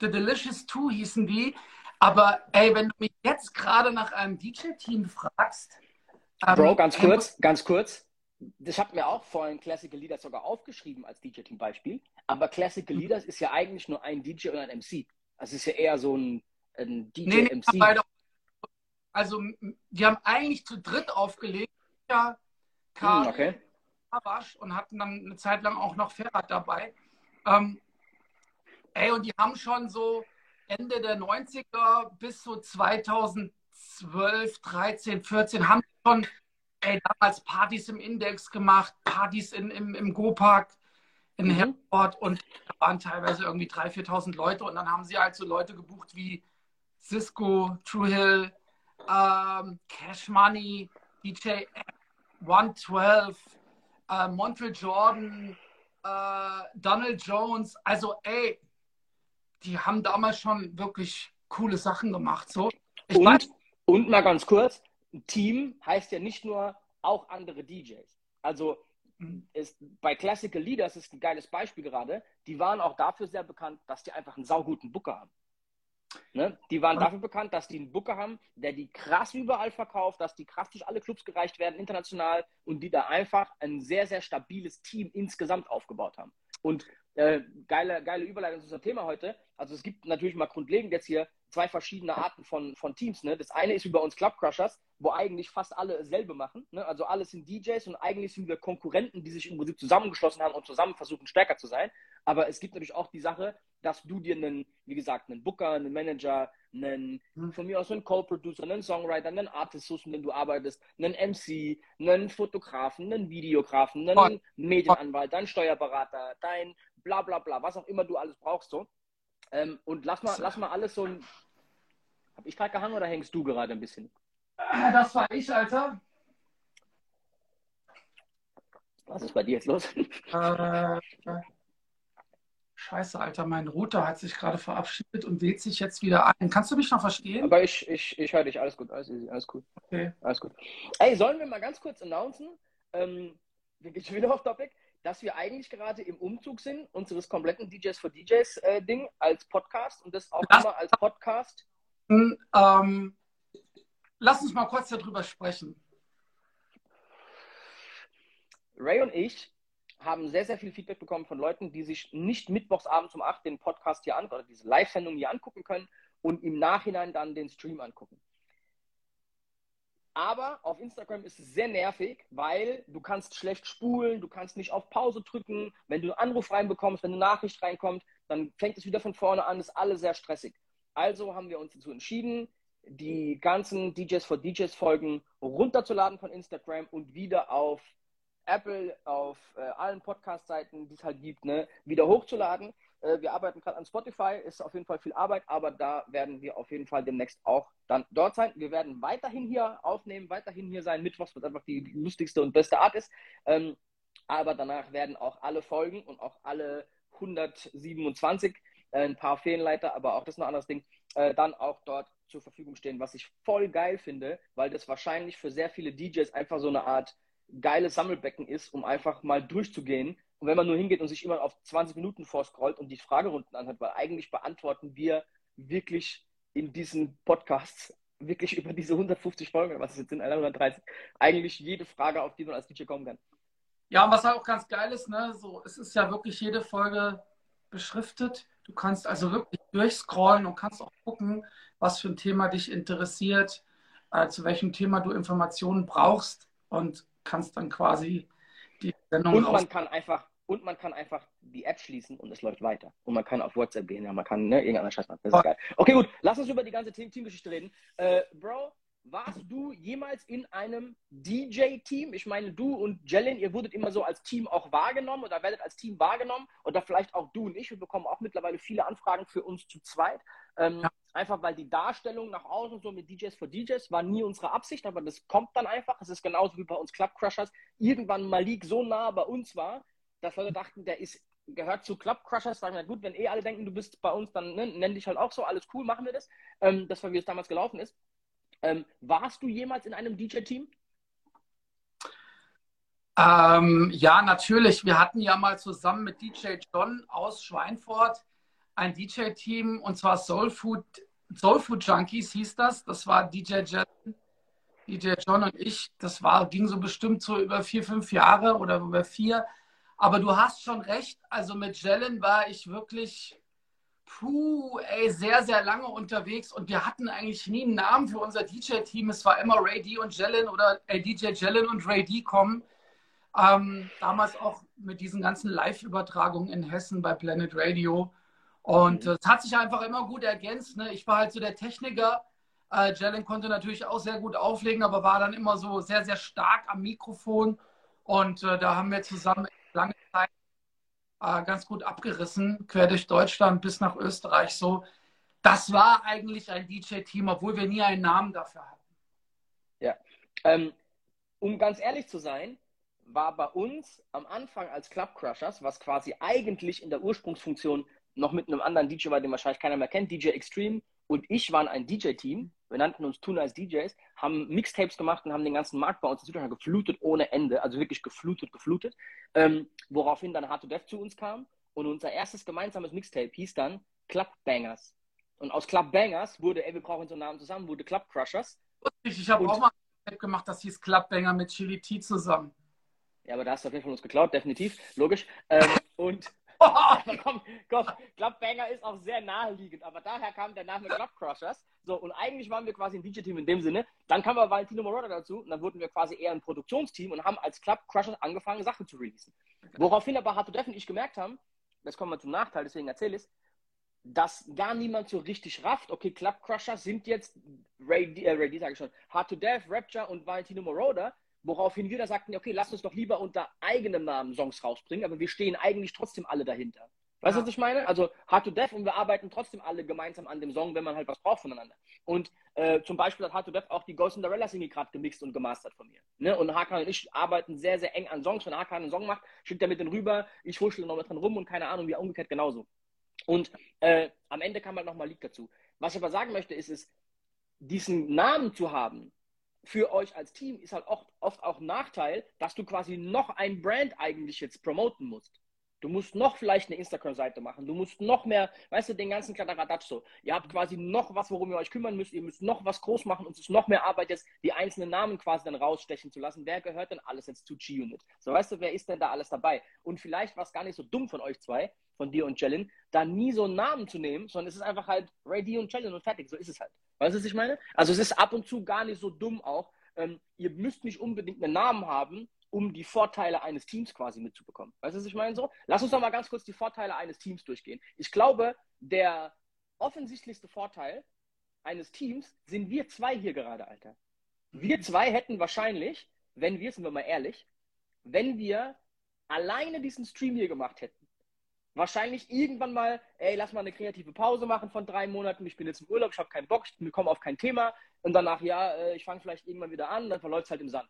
The Delicious Two hießen die. Aber ey, wenn du mich jetzt gerade nach einem DJ-Team fragst, Bro, ähm, ganz kurz, ganz kurz. Ich habe mir auch vorhin Classical Leaders sogar aufgeschrieben als DJ-Team-Beispiel. Aber Classical mhm. Leaders ist ja eigentlich nur ein DJ und ein MC. Also es ist ja eher so ein, ein DJ-MC. Nee, nee, also die haben eigentlich zu dritt aufgelegt. Ja, Karl, hm, okay. Und hatten dann eine Zeit lang auch noch Ferrat dabei. Ähm, ey, und die haben schon so Ende der 90er bis so 2012, 13, 14 haben schon ey, damals Partys im Index gemacht, Partys in, im, im Go-Park in mhm. Herford und da waren teilweise irgendwie 3.000, 4.000 Leute und dann haben sie halt so Leute gebucht wie Cisco, True Hill, ähm, Cash Money, DJ 112, äh, Montreal Jordan, äh, Donald Jones. Also, ey, die haben damals schon wirklich coole Sachen gemacht. So. Ich und, weiß, und mal ganz kurz, Team heißt ja nicht nur auch andere DJs. Also ist, bei Classical Leaders ist ein geiles Beispiel gerade. Die waren auch dafür sehr bekannt, dass die einfach einen sauguten Booker haben. Ne? Die waren dafür bekannt, dass die einen Booker haben, der die krass überall verkauft, dass die krass durch alle Clubs gereicht werden, international, und die da einfach ein sehr, sehr stabiles Team insgesamt aufgebaut haben. Und äh, geile, geile Überleitung zu unserem Thema heute. Also es gibt natürlich mal grundlegend jetzt hier zwei verschiedene Arten von, von Teams. Ne? Das eine ist wie bei uns Club Crushers, wo eigentlich fast alle dasselbe machen. Ne? Also alle sind DJs und eigentlich sind wir Konkurrenten, die sich im Prinzip zusammengeschlossen haben und zusammen versuchen, stärker zu sein. Aber es gibt natürlich auch die Sache, dass du dir einen, wie gesagt, einen Booker, einen Manager, einen, hm. von mir aus einen Co-Producer, einen Songwriter, einen Artist suchst, mit dem du arbeitest, einen MC, einen Fotografen, einen Videografen, einen Medienanwalt, deinen Steuerberater, dein bla bla bla, was auch immer du alles brauchst so. Ähm, und lass mal, lass mal alles so ein. Hab ich gerade gehangen oder hängst du gerade ein bisschen? Äh, das war ich, Alter. Was ist bei dir jetzt los? Äh, scheiße, Alter, mein Router hat sich gerade verabschiedet und wählt sich jetzt wieder ein. Kannst du mich noch verstehen? Aber ich, ich, ich höre dich, alles gut, alles easy, alles gut. Okay. Alles gut. Ey, sollen wir mal ganz kurz announcen? Ähm, wir gehen schon wieder auf Topic dass wir eigentlich gerade im Umzug sind, unseres kompletten DJs for DJs äh, Ding als Podcast und das auch lass, immer als Podcast. Ähm, lass uns mal kurz darüber sprechen. Ray und ich haben sehr, sehr viel Feedback bekommen von Leuten, die sich nicht mittwochsabends um 8 den Podcast hier an oder diese Live-Sendung hier angucken können und im Nachhinein dann den Stream angucken. Aber auf Instagram ist es sehr nervig, weil du kannst schlecht spulen, du kannst nicht auf Pause drücken. Wenn du einen Anruf reinbekommst, wenn eine Nachricht reinkommt, dann fängt es wieder von vorne an, ist alles sehr stressig. Also haben wir uns dazu entschieden, die ganzen DJs for DJs Folgen runterzuladen von Instagram und wieder auf Apple, auf äh, allen Podcast-Seiten, die es halt gibt, ne, wieder hochzuladen. Äh, wir arbeiten gerade an Spotify, ist auf jeden Fall viel Arbeit, aber da werden wir auf jeden Fall demnächst auch dann dort sein. Wir werden weiterhin hier aufnehmen, weiterhin hier sein. Mittwochs wird einfach die, lustigste und beste Art ist. Ähm, aber danach werden auch alle Folgen und auch alle 127, äh, ein paar Feenleiter, aber auch das ist ein anderes Ding, äh, dann auch dort zur Verfügung stehen, was ich voll geil finde, weil das wahrscheinlich für sehr viele DJs einfach so eine Art geiles Sammelbecken ist, um einfach mal durchzugehen und wenn man nur hingeht und sich immer auf 20 Minuten vorscrollt und die Fragerunden anhört, weil eigentlich beantworten wir wirklich in diesen Podcasts wirklich über diese 150 Folgen, was es jetzt sind, 130, eigentlich jede Frage, auf die man als DJ kommen kann. Ja, und was halt auch ganz geil ist, ne, so, es ist ja wirklich jede Folge beschriftet. Du kannst also wirklich durchscrollen und kannst auch gucken, was für ein Thema dich interessiert, äh, zu welchem Thema du Informationen brauchst und kannst dann quasi die Sendung Und man kann einfach und man kann einfach die App schließen und es läuft weiter. Und man kann auf WhatsApp gehen, ja, man kann ne, irgendeiner Scheiß machen. Das ist geil. Okay, gut, lass uns über die ganze Team Teamgeschichte reden. Äh, Bro, warst du jemals in einem DJ-Team? Ich meine, du und Jellen, ihr wurdet immer so als Team auch wahrgenommen oder werdet als Team wahrgenommen. Oder vielleicht auch du und ich. Wir bekommen auch mittlerweile viele Anfragen für uns zu zweit. Ähm, ja. Einfach weil die Darstellung nach außen so mit DJs for DJs war nie unsere Absicht, aber das kommt dann einfach. Es ist genauso wie bei uns Club Crushers. Irgendwann Malik so nah bei uns war, dass Leute dachten, der ist, gehört zu Club Crushers. Sagen, na gut, wenn eh alle denken, du bist bei uns, dann ne, nenn dich halt auch so. Alles cool, machen wir das. Ähm, das war, wie es damals gelaufen ist. Ähm, warst du jemals in einem DJ-Team? Ähm, ja, natürlich. Wir hatten ja mal zusammen mit DJ John aus Schweinfurt ein DJ-Team und zwar Soul Food, Soul Food Junkies hieß das. Das war DJ Jen, DJ John und ich. Das war, ging so bestimmt so über vier, fünf Jahre oder über vier. Aber du hast schon recht. Also mit Jellen war ich wirklich puh, ey, sehr, sehr lange unterwegs und wir hatten eigentlich nie einen Namen für unser DJ-Team. Es war immer Ray D und Jellen oder äh, DJ Jellen und Ray D kommen. Ähm, damals auch mit diesen ganzen Live-Übertragungen in Hessen bei Planet Radio. Und mhm. es hat sich einfach immer gut ergänzt. Ne? Ich war halt so der Techniker, Äh, Jalen konnte natürlich auch sehr gut auflegen, aber war dann immer so sehr, sehr stark am Mikrofon. Und äh, da haben wir zusammen lange Zeit äh, ganz gut abgerissen, quer durch Deutschland bis nach Österreich. So, das war eigentlich ein DJ-Team, obwohl wir nie einen Namen dafür hatten. Ja. Ähm, um ganz ehrlich zu sein, war bei uns am Anfang als Club Crushers, was quasi eigentlich in der Ursprungsfunktion noch mit einem anderen DJ war, den wahrscheinlich keiner mehr kennt, DJ Extreme und ich waren ein DJ-Team. Wir nannten uns Tuna als DJs, haben Mixtapes gemacht und haben den ganzen Markt bei uns in Süddeutschland geflutet ohne Ende, also wirklich geflutet, geflutet. Ähm, woraufhin dann Hard to Death zu uns kam und unser erstes gemeinsames Mixtape hieß dann Club Bangers. Und aus Club Bangers wurde, ey, wir brauchen so einen Namen zusammen, wurde Club Crushers. Ich habe auch mal ein Tape gemacht, das hieß Club Banger mit Chili T zusammen. Ja, aber da hast du auf jeden Fall uns geklaut, definitiv, logisch. Ähm, und aber komm, komm, Clubbanger ist auch sehr naheliegend, aber daher kam der Name Club Crushers. So, und eigentlich waren wir quasi ein DJ-Team in dem Sinne. Dann kam aber Valentino Moroder dazu und dann wurden wir quasi eher ein Produktionsteam und haben als Club Crushers angefangen, Sachen zu releasen. Woraufhin aber to Death und ich gemerkt haben, das kommt mal zum Nachteil, deswegen erzähle ich es, dass gar niemand so richtig rafft, okay, Club Crushers sind jetzt Ray, äh, Ray D, sage ich schon, Hard to Death, Rapture und Valentino Moroder Woraufhin wir da sagten, okay, lasst uns doch lieber unter eigenem Namen Songs rausbringen, aber wir stehen eigentlich trotzdem alle dahinter. Weißt du, ja. was ich meine? Also Hard to Death und wir arbeiten trotzdem alle gemeinsam an dem Song, wenn man halt was braucht voneinander. Und äh, zum Beispiel hat Hard to Death auch die Ghost Cinderella Single gerade gemixt und gemastert von mir. Ne? Und Hakan und ich arbeiten sehr, sehr eng an Songs. Wenn Hakan einen Song macht, schickt er mit den rüber, ich huschle noch mit dran rum und keine Ahnung, wie umgekehrt genauso. Und äh, am Ende kam halt nochmal Lied dazu. Was ich aber sagen möchte, ist, ist, diesen Namen zu haben, für euch als Team ist halt oft, oft auch ein Nachteil, dass du quasi noch ein Brand eigentlich jetzt promoten musst. Du musst noch vielleicht eine Instagram-Seite machen. Du musst noch mehr, weißt du, den ganzen Kladderadatsch so. Ihr habt quasi noch was, worum ihr euch kümmern müsst. Ihr müsst noch was groß machen und es ist noch mehr Arbeit jetzt, die einzelnen Namen quasi dann rausstechen zu lassen. Wer gehört denn alles jetzt zu G-Unit? So, weißt du, wer ist denn da alles dabei? Und vielleicht war es gar nicht so dumm von euch zwei, von dir und Jellin, da nie so einen Namen zu nehmen, sondern es ist einfach halt Ray und Jellin und fertig. So ist es halt. Weißt du, was ich meine? Also es ist ab und zu gar nicht so dumm auch. Ähm, ihr müsst nicht unbedingt einen Namen haben, um die Vorteile eines Teams quasi mitzubekommen. Weißt du, was ich meine so? Lass uns doch mal ganz kurz die Vorteile eines Teams durchgehen. Ich glaube, der offensichtlichste Vorteil eines Teams sind wir zwei hier gerade, Alter. Wir zwei hätten wahrscheinlich, wenn wir, sind wir mal ehrlich, wenn wir alleine diesen Stream hier gemacht hätten, wahrscheinlich irgendwann mal, ey, lass mal eine kreative Pause machen von drei Monaten, ich bin jetzt im Urlaub, ich habe keinen Bock, ich komme auf kein Thema und danach, ja, äh, ich fange vielleicht irgendwann wieder an, dann verläuft es halt im Sand.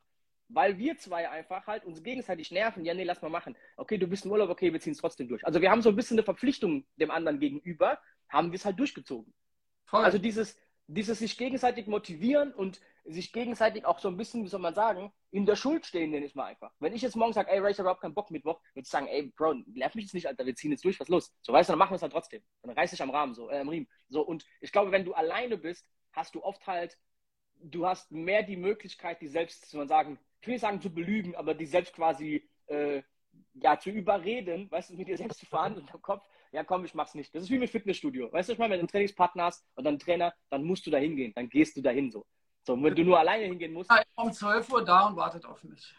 Weil wir zwei einfach halt uns gegenseitig nerven, ja, nee, lass mal machen. Okay, du bist im Urlaub, okay, wir ziehen es trotzdem durch. Also wir haben so ein bisschen eine Verpflichtung dem anderen gegenüber, haben wir es halt durchgezogen. Voll. Also dieses, dieses sich gegenseitig motivieren und sich gegenseitig auch so ein bisschen, wie soll man sagen, in der Schuld stehen, nenne ich mal einfach. Wenn ich jetzt morgen sage, ey, Ray, ich habe überhaupt keinen Bock Mittwoch, würde ich sagen, ey, Bro, nerv mich jetzt nicht, Alter, wir ziehen jetzt durch, was los? So, weißt du, dann machen wir es halt trotzdem. Dann reiß dich am Rahmen, so, äh, am Riemen. So, und ich glaube, wenn du alleine bist, hast du oft halt, du hast mehr die Möglichkeit, die selbst, man sagen, ich will nicht sagen zu belügen, aber die selbst quasi, äh, ja, zu überreden, weißt du, mit dir selbst zu fahren und im Kopf, ja komm, ich mach's nicht. Das ist wie mit Fitnessstudio. Weißt du, ich meine, wenn du einen Trainingspartner hast oder einen Trainer, dann musst du da hingehen, dann gehst du dahin so. So, wenn du nur alleine hingehen musst. Um 12 Uhr da und wartet auf mich.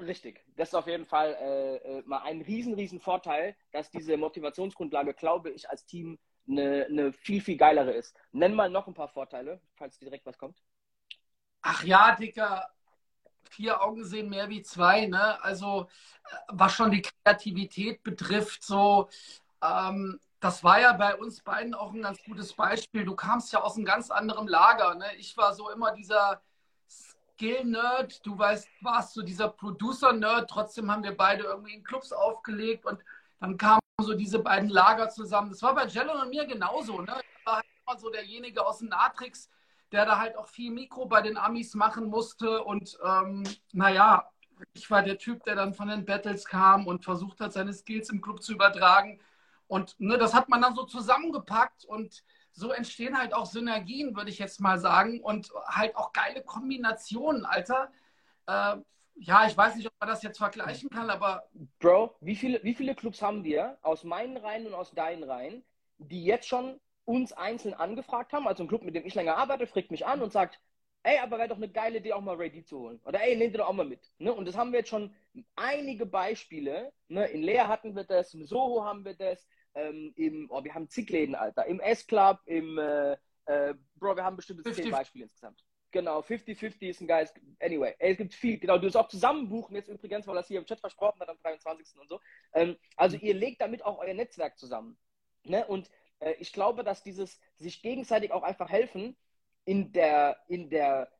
Richtig. Das ist auf jeden Fall äh, äh, mal ein riesen, riesen Vorteil, dass diese Motivationsgrundlage, glaube ich, als Team eine, eine viel, viel geilere ist. Nenn mal noch ein paar Vorteile, falls direkt was kommt. Ach ja, Dicker, vier Augen sehen mehr wie zwei, ne? Also äh, was schon die Kreativität betrifft, so ähm, das war ja bei uns beiden auch ein ganz gutes Beispiel. Du kamst ja aus einem ganz anderen Lager. Ne? Ich war so immer dieser Skill-Nerd, du weißt, warst so dieser Producer-Nerd. Trotzdem haben wir beide irgendwie in Clubs aufgelegt und dann kamen so diese beiden Lager zusammen. Das war bei Jello und mir genauso. Ne? Ich war halt immer so derjenige aus dem Natrix, der da halt auch viel Mikro bei den Amis machen musste. Und ähm, naja, ich war der Typ, der dann von den Battles kam und versucht hat, seine Skills im Club zu übertragen. Und ne, das hat man dann so zusammengepackt und so entstehen halt auch Synergien, würde ich jetzt mal sagen. Und halt auch geile Kombinationen, Alter. Äh, ja, ich weiß nicht, ob man das jetzt vergleichen kann, aber. Bro, wie viele, wie viele Clubs haben wir aus meinen Reihen und aus deinen Reihen, die jetzt schon uns einzeln angefragt haben? Also ein Club, mit dem ich länger arbeite, fragt mich an und sagt, ey, aber wäre doch eine geile Idee, auch mal Ready zu holen. Oder ey, nehmt ihr doch auch mal mit. Ne? Und das haben wir jetzt schon einige Beispiele. Ne? In Leer hatten wir das, im Soho haben wir das, ähm, im, oh, wir haben zig Läden, Alter. Im S-Club, im, äh, Äh, Bro, wir haben bestimmt zehn Beispiele insgesamt. Genau, 50-50 ist ein geiles. Anyway, es gibt viel. Genau, du es auch zusammen buchen, jetzt übrigens, weil das hier im Chat versprochen hat am 23. und so. Ähm, also, ihr legt damit auch euer Netzwerk zusammen. Ne? Und äh, ich glaube, dass dieses sich gegenseitig auch einfach helfen, in der, in der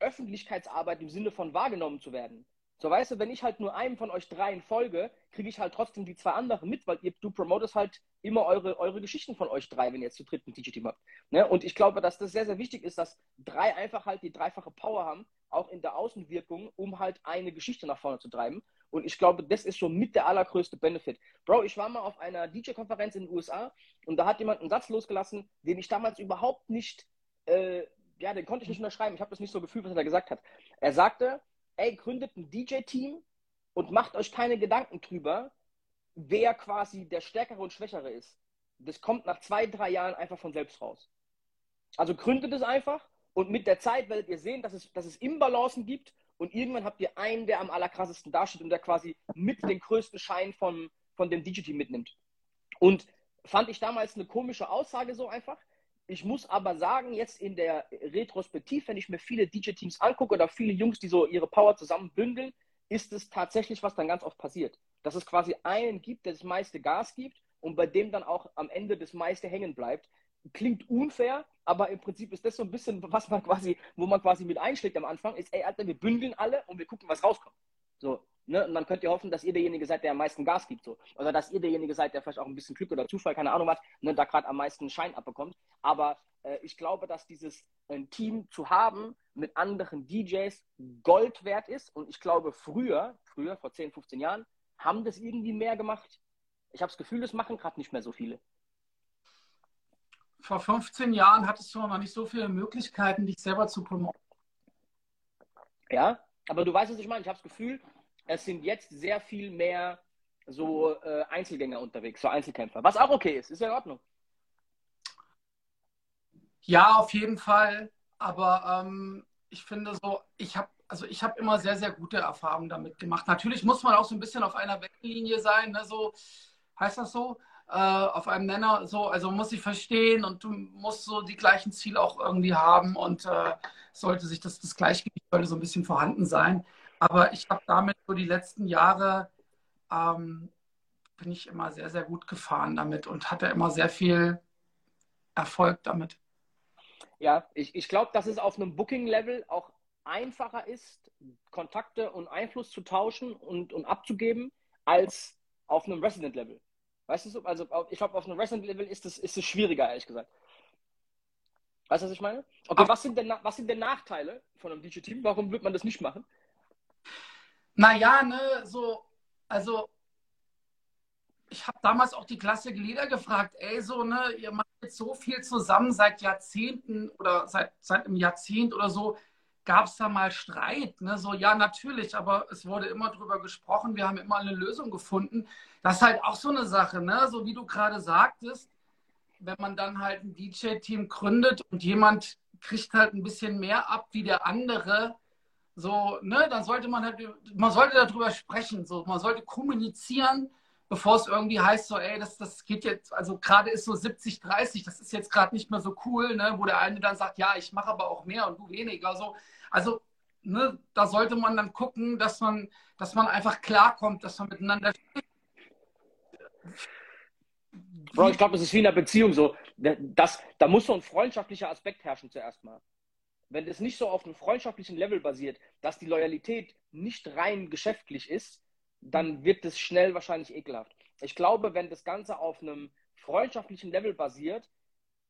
Öffentlichkeitsarbeit im Sinne von wahrgenommen zu werden. So, weißt du, wenn ich halt nur einem von euch dreien folge, kriege ich halt trotzdem die zwei anderen mit, weil ihr, du promotest halt immer eure, eure Geschichten von euch drei, wenn ihr jetzt zu dritten DJ-Team habt. Ne? Und ich glaube, dass das sehr, sehr wichtig ist, dass drei einfach halt die dreifache Power haben, auch in der Außenwirkung, um halt eine Geschichte nach vorne zu treiben. Und ich glaube, das ist so mit der allergrößte Benefit. Bro, ich war mal auf einer DJ-Konferenz in den USA und da hat jemand einen Satz losgelassen, den ich damals überhaupt nicht, äh, ja, den konnte ich nicht unterschreiben. Ich habe das nicht so gefühlt, was er da gesagt hat. Er sagte, ey, gründet ein DJ-Team und macht euch keine Gedanken drüber, wer quasi der Stärkere und Schwächere ist. Das kommt nach zwei, drei Jahren einfach von selbst raus. Also gründet es einfach und mit der Zeit werdet ihr sehen, dass es, dass es Imbalancen gibt und irgendwann habt ihr einen, der am allerkrassesten dasteht und der quasi mit den größten Schein von, von dem DJ-Team mitnimmt. Und fand ich damals eine komische Aussage so einfach. Ich muss aber sagen, jetzt in der Retrospektiv, wenn ich mir viele DJ-Teams angucke oder viele Jungs, die so ihre Power zusammen bündeln, ist es tatsächlich, was dann ganz oft passiert. Dass es quasi einen gibt, der das meiste Gas gibt und bei dem dann auch am Ende das meiste hängen bleibt. Klingt unfair, aber im Prinzip ist das so ein bisschen, was man quasi, wo man quasi mit einschlägt am Anfang, ist, ey, Alter, wir bündeln alle und wir gucken, was rauskommt. So, Ne? Und dann könnt ihr hoffen, dass ihr derjenige seid, der am meisten Gas gibt. So. Oder dass ihr derjenige seid, der vielleicht auch ein bisschen Glück oder Zufall, keine Ahnung was, ne, da gerade am meisten Schein abbekommt. Aber äh, ich glaube, dass dieses ein Team zu haben mit anderen DJs Gold wert ist. Und ich glaube, früher, früher, vor 10, 15 Jahren, haben das irgendwie mehr gemacht. Ich habe das Gefühl, das machen gerade nicht mehr so viele. Vor 15 Jahren hattest du noch nicht so viele Möglichkeiten, dich selber zu promoten. Ja, aber du weißt, was ich meine. Ich habe das Gefühl, es sind jetzt sehr viel mehr so äh, Einzelgänger unterwegs, so Einzelkämpfer. Was auch okay ist, ist ja in Ordnung. Ja, auf jeden Fall. Aber ähm, ich finde so, ich habe also ich habe immer sehr, sehr gute Erfahrungen damit gemacht. Natürlich muss man auch so ein bisschen auf einer Wellenlinie sein, ne? so heißt das so, äh, auf einem Nenner, so, also muss ich verstehen und du musst so die gleichen Ziele auch irgendwie haben und äh, sollte sich das, das Gleichgewicht sollte so ein bisschen vorhanden sein. Aber ich habe damit so die letzten Jahre, ähm, bin ich immer sehr, sehr gut gefahren damit und hatte immer sehr viel Erfolg damit. Ja, ich, ich glaube, dass es auf einem Booking-Level auch einfacher ist, Kontakte und Einfluss zu tauschen und, und abzugeben, als auf einem Resident-Level. Weißt du so? Also ich glaube, auf einem Resident-Level ist es, ist es schwieriger, ehrlich gesagt. Weißt du, was ich meine? Okay, was sind, denn, was sind denn Nachteile von einem DJ-Team? Warum wird man das nicht machen? Naja, ne, so, also ich habe damals auch die klasse Lieder gefragt, ey, so, ne, ihr macht jetzt so viel zusammen seit Jahrzehnten oder seit, seit einem Jahrzehnt oder so. Gab es da mal Streit? Ne? So, ja, natürlich, aber es wurde immer drüber gesprochen, wir haben immer eine Lösung gefunden. Das ist halt auch so eine Sache, ne? So wie du gerade sagtest, wenn man dann halt ein DJ-Team gründet und jemand kriegt halt ein bisschen mehr ab wie der andere, so, ne, dann sollte man halt, man sollte darüber sprechen, so, man sollte kommunizieren, bevor es irgendwie heißt, so, ey, das, das geht jetzt, also gerade ist so 70, 30, das ist jetzt gerade nicht mehr so cool, ne, wo der eine dann sagt, ja, ich mache aber auch mehr und du weniger, so. Also, ne, da sollte man dann gucken, dass man, dass man einfach klarkommt, dass man miteinander. Bro, ich glaube, das ist wie in einer Beziehung so. Das, da muss so ein freundschaftlicher Aspekt herrschen zuerst mal wenn es nicht so auf einem freundschaftlichen Level basiert, dass die Loyalität nicht rein geschäftlich ist, dann wird es schnell wahrscheinlich ekelhaft. Ich glaube, wenn das Ganze auf einem freundschaftlichen Level basiert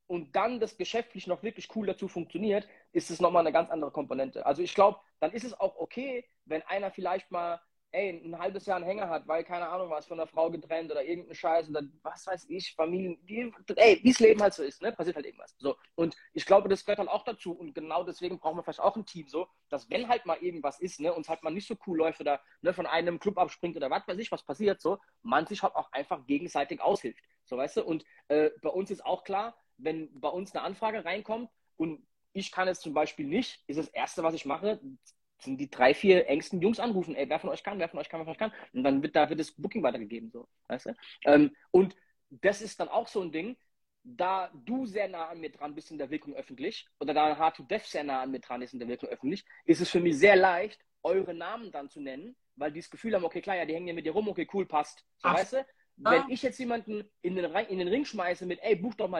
und dann das geschäftlich noch wirklich cool dazu funktioniert, ist es nochmal eine ganz andere Komponente. Also ich glaube, dann ist es auch okay, wenn einer vielleicht mal ey, ein halbes Jahr einen Hänger hat, weil, keine Ahnung, was von einer Frau getrennt oder irgendein Scheiß oder was weiß ich, Familien, wie, ey, wie es Leben halt so ist, ne, passiert halt irgendwas. So. Und ich glaube, das gehört halt auch dazu und genau deswegen brauchen wir vielleicht auch ein Team so, dass wenn halt mal irgendwas ist, ne, uns halt mal nicht so cool läuft oder ne, von einem Club abspringt oder was weiß ich, was passiert, so, man sich halt auch einfach gegenseitig aushilft. So, weißt du? Und äh, bei uns ist auch klar, wenn bei uns eine Anfrage reinkommt und ich kann es zum Beispiel nicht, ist das Erste, was ich mache, sind die drei, vier engsten Jungs anrufen, ey, wer von euch kann, wer von euch kann, wer von euch kann. Und dann wird da wird das Booking weitergegeben, so, weißt du? Ähm, und das ist dann auch so ein Ding, da du sehr nah an mir dran bist in der Wirkung öffentlich oder da Hard to Death sehr nah an mir dran ist in der Wirkung öffentlich, ist es für mich sehr leicht, eure Namen dann zu nennen, weil die das Gefühl haben, okay, klar, ja, die hängen ja mit dir rum, okay, cool, passt. So, Ach, weißt du? Wenn ich jetzt jemanden in den, in den Ring schmeiße mit, ey, buch doch mal